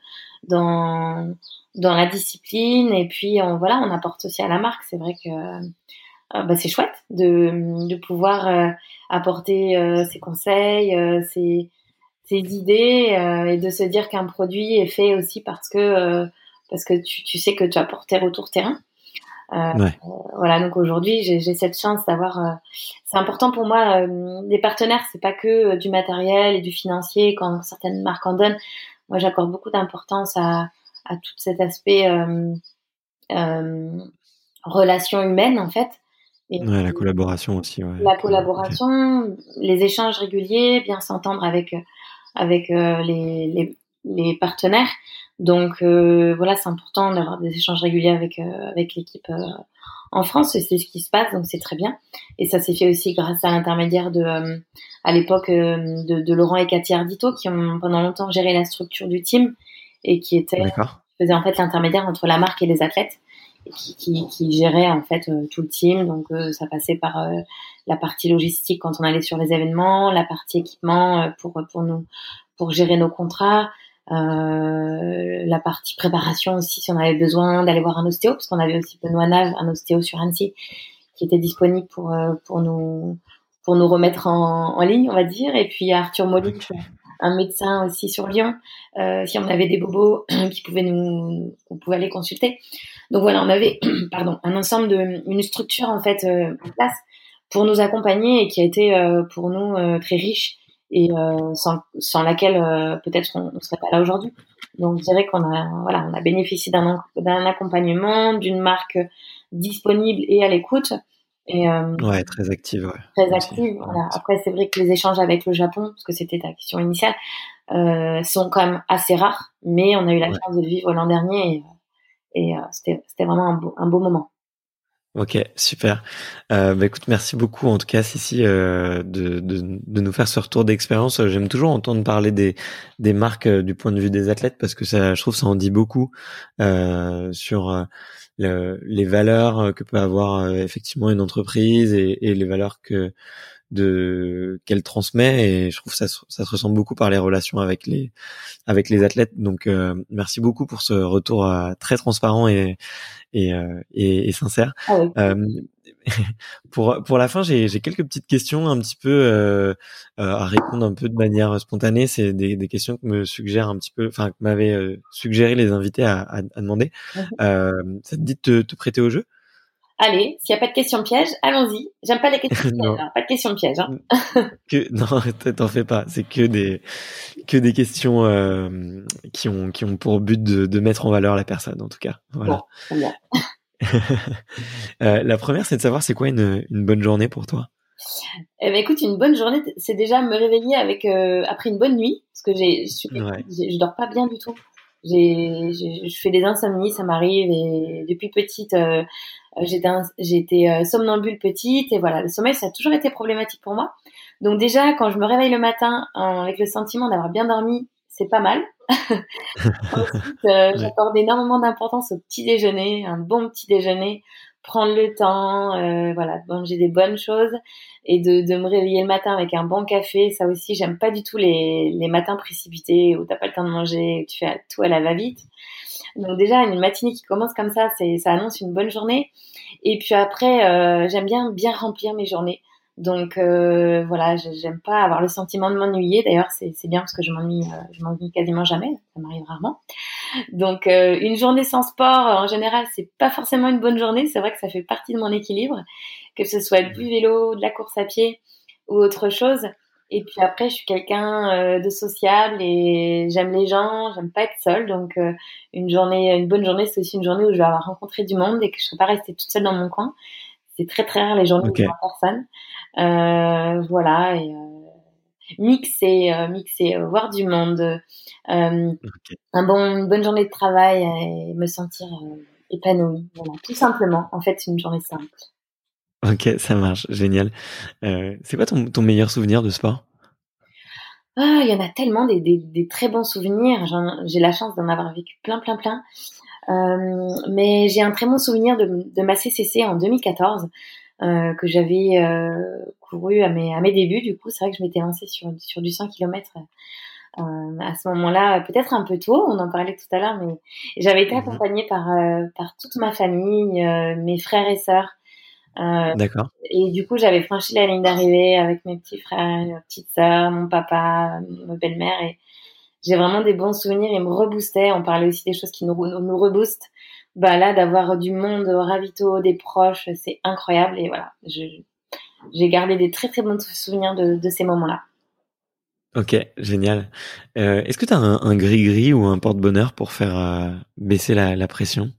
dans dans la discipline et puis on, voilà, on apporte aussi à la marque. C'est vrai que euh, bah, c'est chouette de, de pouvoir euh, apporter euh, ses conseils, ses, ses idées et de se dire qu'un produit est fait aussi parce que parce que tu, tu sais que tu apportes tes retours terrain. Euh, voilà, donc aujourd'hui, j'ai cette chance d'avoir. Euh, c'est important pour moi. Euh, les partenaires, c'est pas que du matériel et du financier. Quand certaines marques en donnent, moi, j'accorde beaucoup d'importance à, à tout cet aspect relation humaine, en fait. Et ouais, la collaboration aussi. Ouais. La collaboration, les échanges réguliers, bien s'entendre avec avec les, les, les partenaires. Donc euh, voilà, c'est important d'avoir des échanges réguliers avec euh, avec l'équipe euh, en France. C'est ce qui se passe, donc c'est très bien. Et ça s'est fait aussi grâce à l'intermédiaire de, à l'époque, de, de, Laurent et Cathy Ardito, qui ont pendant longtemps géré la structure du team et qui étaient faisaient en fait l'intermédiaire entre la marque et les athlètes. qui, qui, qui gérait en fait tout le team. Donc ça passait par la partie logistique quand on allait sur les événements, la partie équipement pour pour nous pour gérer nos contrats, euh, la partie préparation aussi, si on avait besoin d'aller voir un ostéo, parce qu'on avait aussi Benoît Nave, un ostéo sur Annecy, qui était disponible pour euh, pour nous pour nous remettre en, en ligne, on va dire. Et puis Arthur Molly, un médecin aussi sur Lyon, euh, si on avait des bobos qui pouvaient nous, on pouvait aller consulter. Donc voilà, on avait pardon un ensemble de une structure en fait en place pour nous accompagner et qui a été pour nous très riche et euh, sans, sans, laquelle euh, peut-être on ne serait pas là aujourd'hui. Donc je dirais qu'on a voilà, on a bénéficié d'un d'un accompagnement, d'une marque disponible et à l'écoute. Et, euh, ouais, très active. Ouais. Très active. Voilà. Après, c'est vrai que les échanges avec le Japon, parce que c'était ta question initiale, euh, sont quand même assez rares, mais on a eu la chance de le vivre l'an dernier et, et euh, c'était vraiment un beau, un beau moment. Ok, super. Euh, bah écoute, merci beaucoup en tout cas, Cici, euh, de, de, de, nous faire ce retour d'expérience. J'aime toujours entendre parler des, des marques euh, du point de vue des athlètes parce que ça, je trouve, ça en dit beaucoup euh, sur les valeurs que peut avoir effectivement une entreprise et, et les valeurs que de qu'elle transmet et je trouve ça ça se ressent beaucoup par les relations avec les avec les athlètes. Donc euh, merci beaucoup pour ce retour euh, très transparent et et, euh, et, et sincère. Ah pour pour la fin j'ai j'ai quelques petites questions un petit peu à répondre un peu de manière spontanée. C'est des, des questions que me suggèrent un petit peu enfin que m'avaient suggéré les invités à, à, demander. Ça te dit de te, te prêter au jeu? Allez, s'il n'y a pas de questions pièges, allons-y. J'aime pas les questions pièges, hein. pas de questions pièges. Hein. que, non, t'en fais pas. C'est que des que des questions euh, qui ont qui ont pour but de, de, mettre en valeur la personne, en tout cas. Voilà. bien. euh, la première, c'est de savoir c'est quoi une, une bonne journée pour toi. Eh ben, écoute, une bonne journée, c'est déjà me réveiller avec euh, après une bonne nuit, parce que j'ai je dors pas bien du tout. J'ai je fais des insomnies, ça m'arrive et depuis petite euh, j'étais euh, somnambule petite et voilà, le sommeil ça a toujours été problématique pour moi. Donc déjà quand je me réveille le matin avec le sentiment d'avoir bien dormi, c'est pas mal. Ensuite, euh, j'accorde énormément d'importance au petit déjeuner, un bon petit déjeuner, prendre le temps, euh, voilà, manger des bonnes choses et de, me réveiller le matin avec un bon café. Ça aussi, j'aime pas du tout les, les matins précipités où t'as pas le temps de manger, où tu fais tout à la va-vite. Donc déjà, une matinée qui commence comme ça, c'est, ça annonce une bonne journée. Et puis après, euh, j'aime bien bien remplir mes journées. Donc euh, voilà, j'aime pas avoir le sentiment de m'ennuyer. D'ailleurs, c'est bien parce que je m'ennuie, euh, je m'ennuie quasiment jamais. Ça m'arrive rarement. Donc une journée sans sport, en général, c'est pas forcément une bonne journée. C'est vrai que ça fait partie de mon équilibre, que ce soit du vélo, de la course à pied ou autre chose. Et puis après, je suis quelqu'un euh, de sociable et j'aime les gens, j'aime pas être seule. Donc euh, une journée, une bonne journée, c'est aussi une journée où je vais avoir rencontré du monde et que je ne serai pas restée toute seule dans mon coin. C'est très très rare les journées où je personne. Euh, voilà et mixer, mixer, voir du monde, un bon, une bonne journée de travail et me sentir épanouie. Voilà, tout simplement. En fait, une journée simple. Ok, ça marche, génial. Euh, c'est quoi ton, ton, meilleur souvenir de sport? Ah, il y en a tellement des, des, des très bons souvenirs. J'ai la chance d'en avoir vécu plein, plein, plein. Euh, mais j'ai un très bon souvenir de, de ma CCC en 2014 euh, que j'avais couru à mes, à mes débuts. Du coup, c'est vrai que je m'étais lancée sur, sur du 100 km euh, à ce moment-là, peut-être un peu tôt, on en parlait tout à l'heure, mais j'avais été mhm. accompagnée par, euh, par toute ma famille, mes frères et sœurs. Euh, D'accord. Et du coup, j'avais franchi la ligne d'arrivée avec mes petits frères, mes petites sœurs, mon papa, ma belle-mère, et j'ai vraiment des bons souvenirs. Ils me reboostaient. On parlait aussi des choses qui nous, nous reboostent. Bah là, d'avoir du monde ravito, des proches, c'est incroyable. Et voilà, j'ai gardé des très très bons souvenirs de, de ces moments-là. Ok, génial. Euh, Est-ce que tu as un gris-gris ou un porte-bonheur pour faire euh, baisser la, la pression?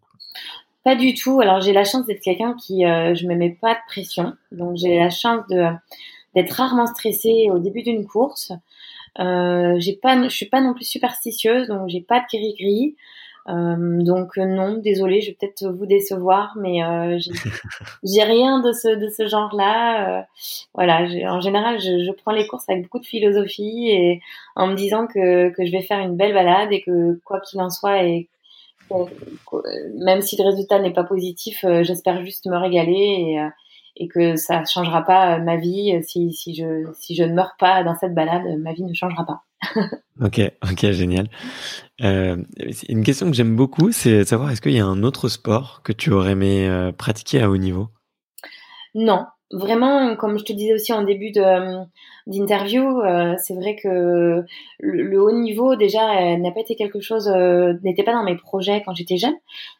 Pas du tout. Alors j'ai la chance d'être quelqu'un qui, euh, je me mets pas de pression, donc j'ai la chance de d'être rarement stressée au début d'une course. Euh, j'ai pas, je suis pas non plus superstitieuse, donc j'ai pas de gris gris. Euh, donc non, désolée, je vais peut-être vous décevoir, mais euh, j'ai rien de ce de ce genre-là. Euh, voilà, en général, je, je, prends les courses avec beaucoup de philosophie et en me disant que que je vais faire une belle balade et que quoi qu'il en soit et même si le résultat n'est pas positif, euh, j'espère juste me régaler et, euh, et que ça changera pas ma vie. Si, si, je, si je ne meurs pas dans cette balade, ma vie ne changera pas. ok, ok, génial. Euh, une question que j'aime beaucoup, c'est de savoir est-ce qu'il y a un autre sport que tu aurais aimé euh, pratiquer à haut niveau? Non, vraiment, comme je te disais aussi en début de, d'interview, euh, c'est vrai que le, haut niveau déjà n'a pas été quelque chose, euh, n'était pas dans mes projets quand j'étais jeune.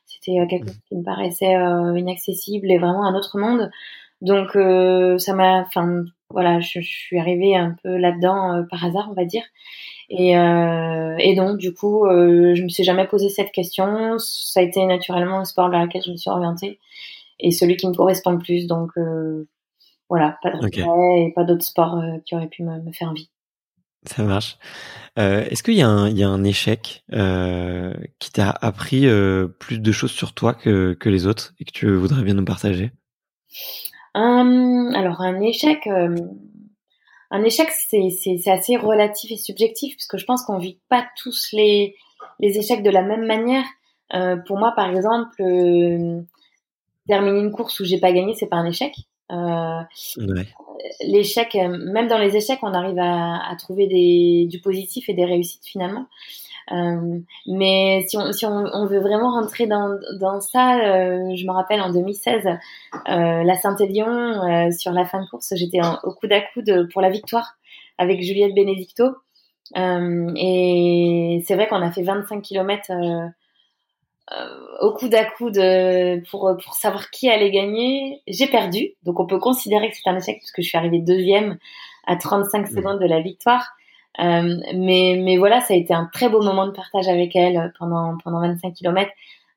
C'était euh, quelque chose qui me paraissait inaccessible et vraiment un autre monde. Donc ça m'a, enfin voilà, je, suis arrivée un peu là-dedans par hasard, on va dire. Et, et donc du coup, je me suis jamais posé cette question. Ça a été naturellement un sport vers lequel je me suis orientée et celui qui me correspond le plus. Donc voilà, pas de regret et pas d'autres sports euh, qui auraient pu me, me, faire envie. Ça marche. Euh, Est-ce qu'il y, y, a un échec euh, qui t'a appris euh, plus de choses sur toi que, que, les autres et que tu voudrais bien nous partager? Hum, Alors un échec, un échec c'est assez relatif et subjectif parce que je pense qu'on vit pas tous les, les échecs de la même manière. pour moi, par exemple, terminer une course où j'ai pas gagné, c'est pas un échec. Ouais. L'échec, même dans les échecs, on arrive à, à trouver des, du positif et des réussites finalement. Euh, mais si on, si on, on, veut vraiment rentrer dans, dans ça, euh, je me rappelle en 2016, euh, la Saint-Élion, euh, sur la fin de course, j'étais au coude à coude pour la victoire avec Juliette Benedicto. et c'est vrai qu'on a fait 25 km au coude à coude pour, pour savoir qui allait gagner. J'ai perdu, donc on peut considérer que c'est un échec puisque je suis arrivée deuxième à 35 secondes de la victoire. Euh, mais, mais voilà, ça a été un très beau moment de partage avec elle pendant, pendant 25 km.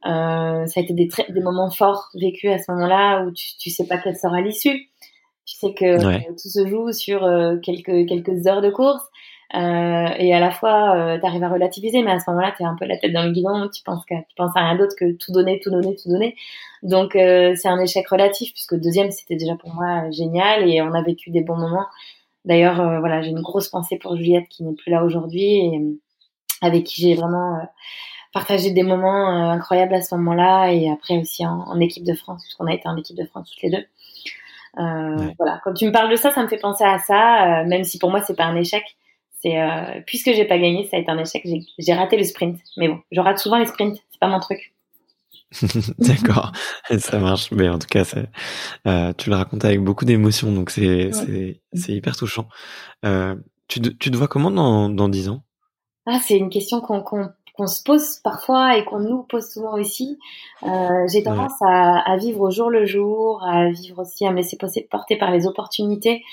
Euh, ça a été des, des moments forts vécus à ce moment-là où tu, tu sais pas quelle sera l'issue. Tu sais que tout se joue sur euh, quelques, quelques heures de course. Euh, et à la fois, euh, tu arrives à relativiser, mais à ce moment-là, tu es un peu la tête dans le guidon, tu penses, que, tu penses à rien d'autre que tout donner, tout donner, tout donner. Donc, euh, c'est un échec relatif, puisque deuxième, c'était déjà pour moi génial, et on a vécu des bons moments. D'ailleurs, euh, voilà, j'ai une grosse pensée pour Juliette qui n'est plus là aujourd'hui et euh, avec qui j'ai vraiment euh, partagé des moments incroyables à ce moment-là et après aussi en, équipe de France puisqu'on a été en équipe de France toutes les deux. Voilà, quand tu me parles de ça, ça me fait penser à ça, même si pour moi c'est pas un échec. C'est puisque j'ai pas gagné, ça a été un échec. J'ai raté le sprint, mais bon, je rate souvent les sprints, c'est pas mon truc. D'accord, ça marche. Mais en tout cas, euh, tu le racontes avec beaucoup d'émotion, donc c'est hyper touchant. Euh, tu, tu te vois comment dans dans dix ans? Ah, c'est une question qu'on qu'on se pose parfois et qu'on nous pose souvent aussi. Euh, J'ai tendance à, à, vivre au jour le jour, à vivre aussi, à me laisser porter par les opportunités.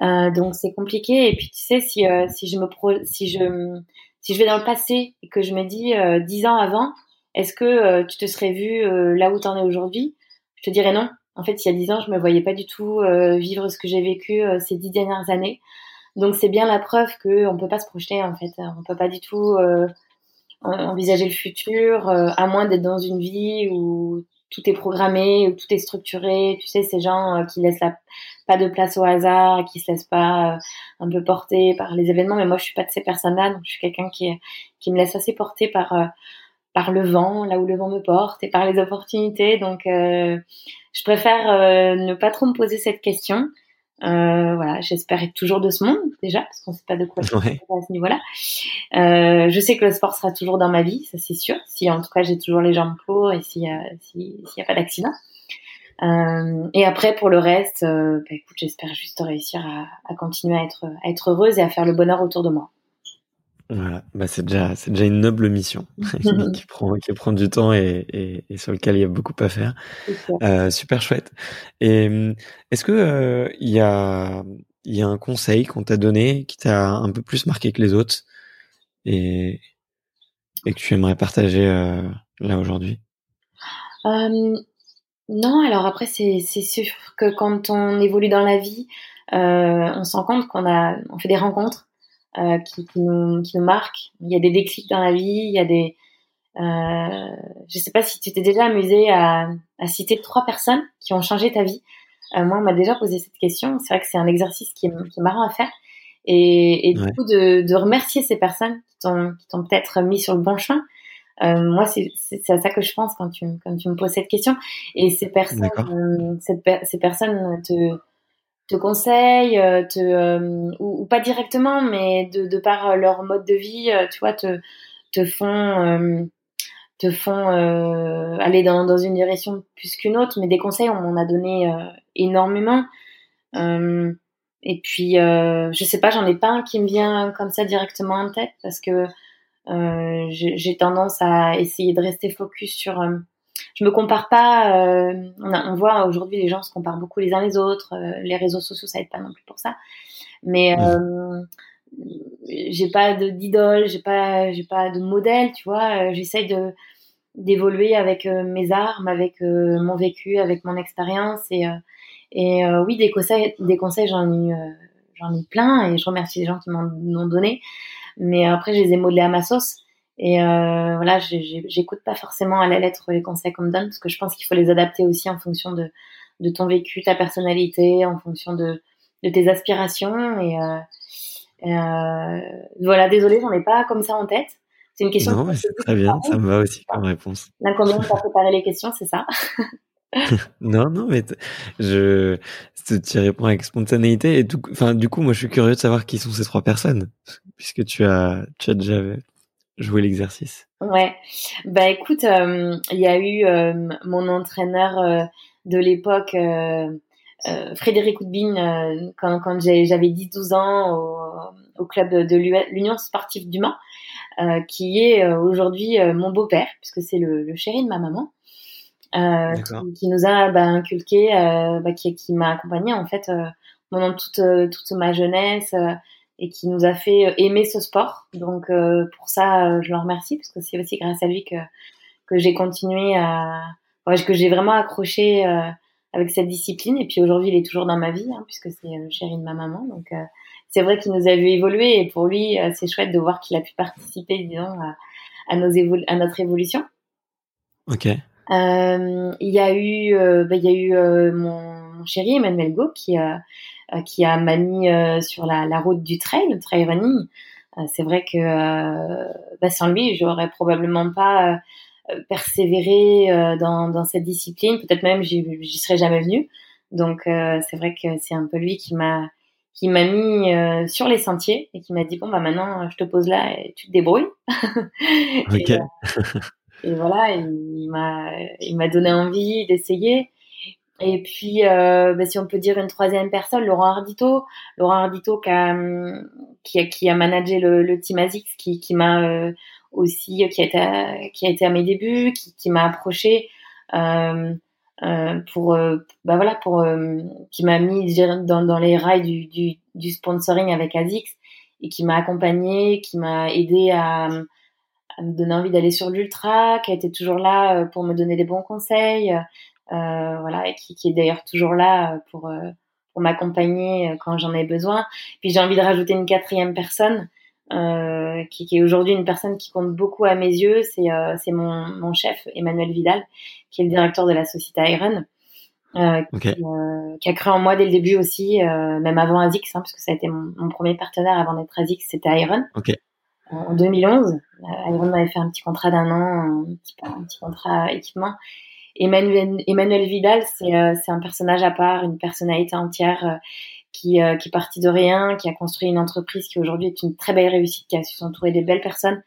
Euh, donc c'est compliqué. Et puis tu sais, si euh, si je me pro si je si je vais dans le passé et que je me dis euh, dix ans avant est-ce que tu te serais vu là où tu en es aujourd'hui? Je te dirais non. En fait, il y a dix ans, je me voyais pas du tout vivre ce que j'ai vécu ces dix dernières années. Donc c'est bien la preuve qu'on ne peut pas se projeter en fait. On peut pas du tout envisager le futur à moins d'être dans une vie où tout est programmé, tout est structuré. Tu sais, ces gens qui laissent pas de place au hasard, qui se laissent pas un peu porter par les événements. Mais moi, je suis pas de ces personnes-là, donc je suis quelqu'un qui qui me laisse assez porter par par le vent, là où le vent me porte, et par les opportunités. Donc, euh, je préfère euh, ne pas trop me poser cette question. Euh, voilà, j'espère être toujours de ce monde déjà, parce qu'on ne sait pas de quoi ouais. à ce niveau-là. Euh, je sais que le sport sera toujours dans ma vie, ça c'est sûr. Si en tout cas j'ai toujours les jambes pour et s'il n'y a, s'il y a pas d'accident. Euh, et après pour le reste, euh, bah, écoute, j'espère juste réussir à, à, continuer à être, à être heureuse et à faire le bonheur autour de moi. Voilà, bah c'est déjà c'est déjà une noble mission qui prend qui prend du temps et, et, et, sur lequel il y a beaucoup à faire. Euh, super chouette. Et est-ce que euh, il y a il y a un conseil qu'on t'a donné qui t'a un peu plus marqué que les autres et et que tu aimerais partager euh, là aujourd'hui? Non, alors après c'est c'est sûr que quand on évolue dans la vie, on se rend compte qu'on a on fait des rencontres euh, qui, qui, nous, qui nous marquent. Il y a des déclics dans la vie, il y a des... Euh, je sais pas si tu t'es déjà amusé à, à, citer trois personnes qui ont changé ta vie. Euh, moi, on m'a déjà posé cette question. C'est vrai que c'est un exercice qui est, qui est, marrant à faire. Et, et du coup, de, de, remercier ces personnes qui t'ont peut-être mis sur le bon chemin. Euh, moi, c'est à ça que je pense quand tu, quand tu me poses cette question. Et ces personnes, cette, ces personnes te, te euh, euh, ou, pas directement, mais de, par leur mode de vie, euh, tu vois, te, te font, te font aller dans, dans une direction plus qu'une autre. Mais des conseils, on m'en a donné énormément. et puis, je sais pas, j'en ai pas un qui me vient comme ça directement en tête parce que j'ai tendance à essayer de rester focus sur je me compare pas. Euh, on, on, voit aujourd'hui les gens se comparent beaucoup les uns les autres. Euh, les réseaux sociaux, ça aide pas non plus pour ça. Mais euh, j'ai pas d'idole, j'ai pas, j'ai pas de modèle, tu vois. Euh, j'essaye de d'évoluer avec mes armes, avec mon vécu, avec mon expérience et et oui des conseils, des conseils j'en ai j'en ai plein et je remercie les gens qui m'en ont donné. Mais après, je les ai modelés à ma sauce. Et euh, voilà, j'écoute pas forcément à la lettre les conseils qu'on me donne parce que je pense qu'il faut les adapter aussi en fonction de, de ton vécu, ta personnalité, en fonction de, de tes aspirations. Et, euh, euh, voilà, désolée, j'en ai pas comme ça en tête. C'est une question. Non, c'est très bien, ça me va aussi comme réponse. L'inconvénient de préparer les questions, c'est ça? non, non, mais je, tu réponds avec spontanéité et tout. Enfin, du coup, moi, je suis curieux de savoir qui sont ces trois personnes, puisque tu as, tu as déjà joué l'exercice. Ouais. Bah, écoute, euh, il y a eu euh, mon entraîneur euh, de l'époque, Frédéric Houdbin, quand, quand j'avais 10-12 ans au, au, club de l'Union sportive du Mans, qui est aujourd'hui mon beau-père, puisque c'est le, le chéri de ma maman. Euh, qui, nous a bah, inculqué, euh, bah, qui, qui m'a accompagné en fait euh, pendant toute toute ma jeunesse et qui nous a fait aimer ce sport. Donc pour ça, je le remercie parce que c'est aussi grâce à lui que que j'ai continué à, que j'ai vraiment accroché avec cette discipline. Et puis aujourd'hui, il est toujours dans ma vie hein, puisque c'est le chéri de ma maman. Donc c'est vrai qu'il nous a vu évoluer et pour lui, c'est chouette de voir qu'il a pu participer, disons, à, à, nos à notre évolution. Ok. Euh, il y a eu, euh, bah, il y a eu euh, mon, mon, chéri Emmanuel Go qui a qui a m'a mis sur la, la, route du trail, le trail running. c'est vrai que bah, sans lui, j'aurais probablement pas persévéré dans, dans cette discipline. Peut-être même j'y serais jamais venue. Donc c'est vrai que c'est un peu lui qui m'a qui m'a mis sur les sentiers et qui m'a dit bon bah maintenant je te pose là et tu te débrouilles. Ok. et, et voilà, il m'a, il m'a donné envie d'essayer. Et puis, euh, bah, si on peut dire une troisième personne, Laurent Ardito. Laurent Ardito qui a, a, qui a managé le, team ASICS, qui, qui m'a euh, aussi, qui a, été, qui a été à mes débuts, qui, m'a approché euh, euh pour, bah voilà, pour, euh, qui m'a mis dans, dans les rails du, du, sponsoring avec ASICS et qui m'a accompagné, qui m'a aidé à à me donner envie d'aller sur l'ultra, qui a été toujours là pour me donner des bons conseils, voilà, et qui, qui est d'ailleurs toujours là euh, pour pour m'accompagner quand j'en ai besoin. Puis j'ai envie de rajouter une quatrième personne euh, qui, qui, est aujourd'hui une personne qui compte beaucoup à mes yeux. C'est euh, c'est mon, mon chef Emmanuel Vidal, qui est le directeur de la société Iron, euh, qui, qui, a cru en moi dès le début aussi, même avant Azix, hein, parce que ça a été mon, mon premier partenaire avant d'être Azix, c'était Iron. Okay en 2011. Iron m'avait fait un petit contrat d'un an, un petit, un petit contrat équipement. Emmanuel, Emmanuel Vidal, c'est euh, un personnage à part, une personnalité entière euh, qui, euh, qui est partie de rien, qui a construit une entreprise qui aujourd'hui est une très belle réussite, qui a su s'entourer des belles personnes,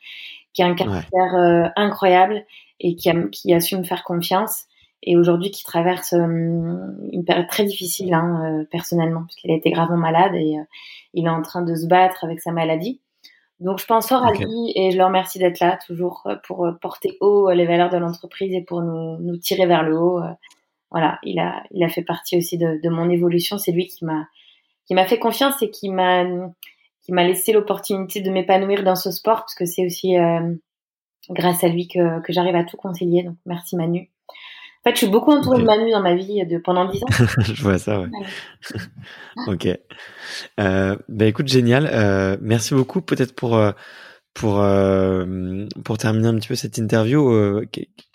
qui a un caractère incroyable et qui, a, qui a su me faire confiance et aujourd'hui qui traverse une période très difficile hein, personnellement parce qu'il a été gravement malade et il est en train de se battre avec sa maladie. Donc je pense fort à lui et je le remercie d'être là toujours euh, pour euh, porter haut euh, les valeurs de l'entreprise et pour nous, nous, tirer vers le haut. Voilà, il a, il a fait partie aussi de, de mon évolution. C'est lui qui m'a, qui m'a fait confiance et qui m'a, qui m'a laissé l'opportunité de m'épanouir dans ce sport parce que c'est aussi grâce à lui que, que j'arrive à tout concilier. Donc merci Manu. En fait, je suis beaucoup entourée de Manu dans ma vie de pendant dix ans. je vois ça, ouais. ok. Euh, bah écoute, génial. Euh, merci beaucoup. Peut-être pour euh, pour euh, pour terminer un petit peu cette interview, euh,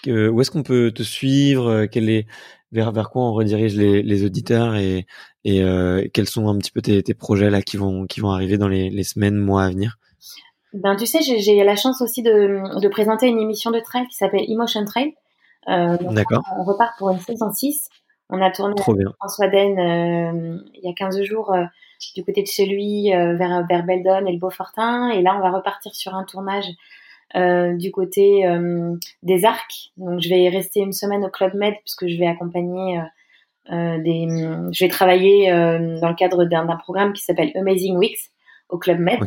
où est-ce qu'on peut te suivre? Quel est vers vers quoi on redirige les, les auditeurs et et quels sont un petit peu tes, tes projets là qui vont qui vont arriver dans les, les semaines mois à venir? Ben tu sais, j'ai la chance aussi de de présenter une émission de trail qui s'appelle Emotion Trail euh, D'accord. On repart pour une saison 6. On a tourné François Den euh, il y a 15 jours euh, du côté de chez lui vers, vers Beldon et le Beaufortin. Et là, on va repartir sur un tournage du côté des Arcs. Donc, je vais rester une semaine au Club Med puisque je vais accompagner des. Je vais travailler dans le cadre d'un programme qui s'appelle Amazing Weeks au Club Med.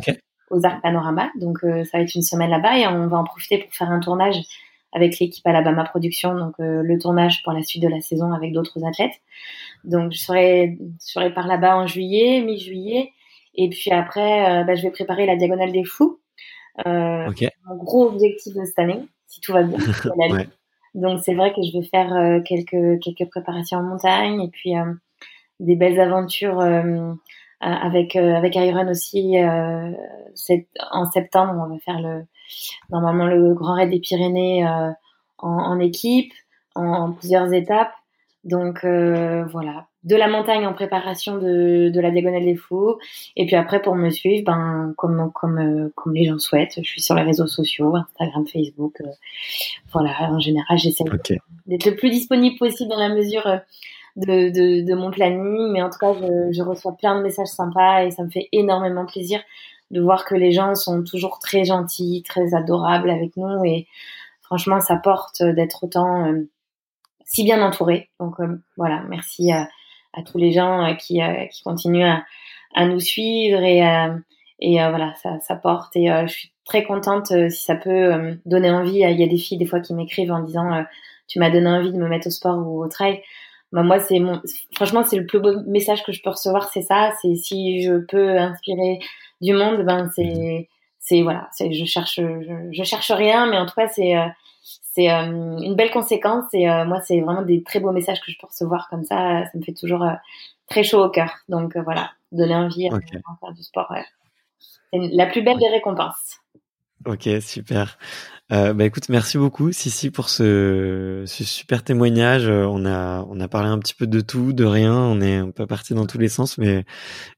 aux Arcs Panorama. Donc ça va être une semaine là-bas et on va en profiter pour faire un tournage avec l'équipe Alabama Production, donc euh, le tournage pour la suite de la saison avec d'autres athlètes. Donc je serai, je serai par là-bas en juillet, mi-juillet, et puis après, euh, bah, je vais préparer la diagonale des fous. Euh, Mon gros objectif de cette année, si tout va bien. ouais. Donc c'est vrai que je vais faire euh, quelques quelques préparations en montagne et puis des belles aventures avec avec Iron aussi. en septembre, on va faire le normalement le Grand Raid des Pyrénées euh, en, équipe, en, plusieurs étapes. Donc euh, voilà, de la montagne en préparation de, de la diagonale des fous. Et puis après, pour me suivre, ben, comme, comme, euh, comme les gens souhaitent, je suis sur les réseaux sociaux, Instagram, Facebook. Euh, voilà, en général, j'essaie d'être le plus disponible possible dans la mesure de, de, de, mon planning. Mais en tout cas, je, je, reçois plein de messages sympas et ça me fait énormément plaisir de voir que les gens sont toujours très gentils, très adorables avec nous. Et franchement, ça porte d'être autant si bien entouré. Donc voilà, merci à tous les gens euh, qui, euh, qui continuent à, nous suivre et, euh, et voilà, ça, ça porte. Et je suis très contente si ça peut donner envie. Il y a des filles des fois qui m'écrivent en disant tu m'as donné envie de me mettre au sport ou au trail. Bah, moi, c'est mon, franchement, c'est le plus beau message que je peux recevoir, c'est ça. C'est si je peux inspirer du monde, ben c'est, c'est voilà, c'est je cherche, je, je, cherche rien, mais en tout cas, c'est c'est euh, une belle conséquence et euh, moi c'est vraiment des très beaux messages que je peux recevoir comme ça. Ça me fait toujours euh, très chaud au cœur. Donc voilà donner envie à faire du sport c'est la plus belle des récompenses. Ok super bah écoute merci beaucoup Sissi pour ce, super témoignage. On a on a parlé un petit peu de tout de rien. On est un peu parti dans tous les sens mais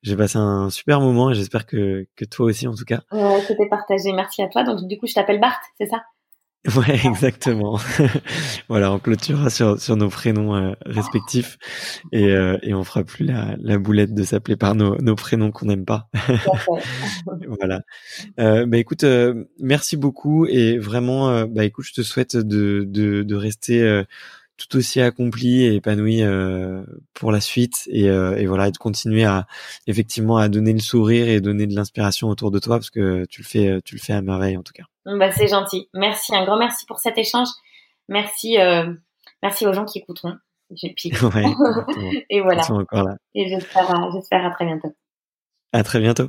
j'ai passé un super moment et j'espère que que toi aussi en tout cas. Ouais, c'était partagé. Merci à toi. Donc du coup je t'appelle Bart c'est ça? Ouais, exactement. voilà, on clôturera sur, sur nos prénoms euh, respectifs et, euh, et on fera plus la, la boulette de s'appeler par nos, nos prénoms qu'on n'aime pas. voilà. Euh, bah écoute, euh, merci beaucoup et vraiment, bah écoute, je te souhaite de, de, de rester tout aussi accompli et épanoui pour la suite et, et voilà et de continuer à effectivement à donner le sourire et donner de l'inspiration autour de toi parce que tu le fais tu le fais à merveille en tout cas. Bah, c'est gentil. Merci, un grand merci pour cet échange. Merci, euh, merci aux gens qui écouteront. et voilà. Et j'espère, j'espère à très bientôt. À très bientôt.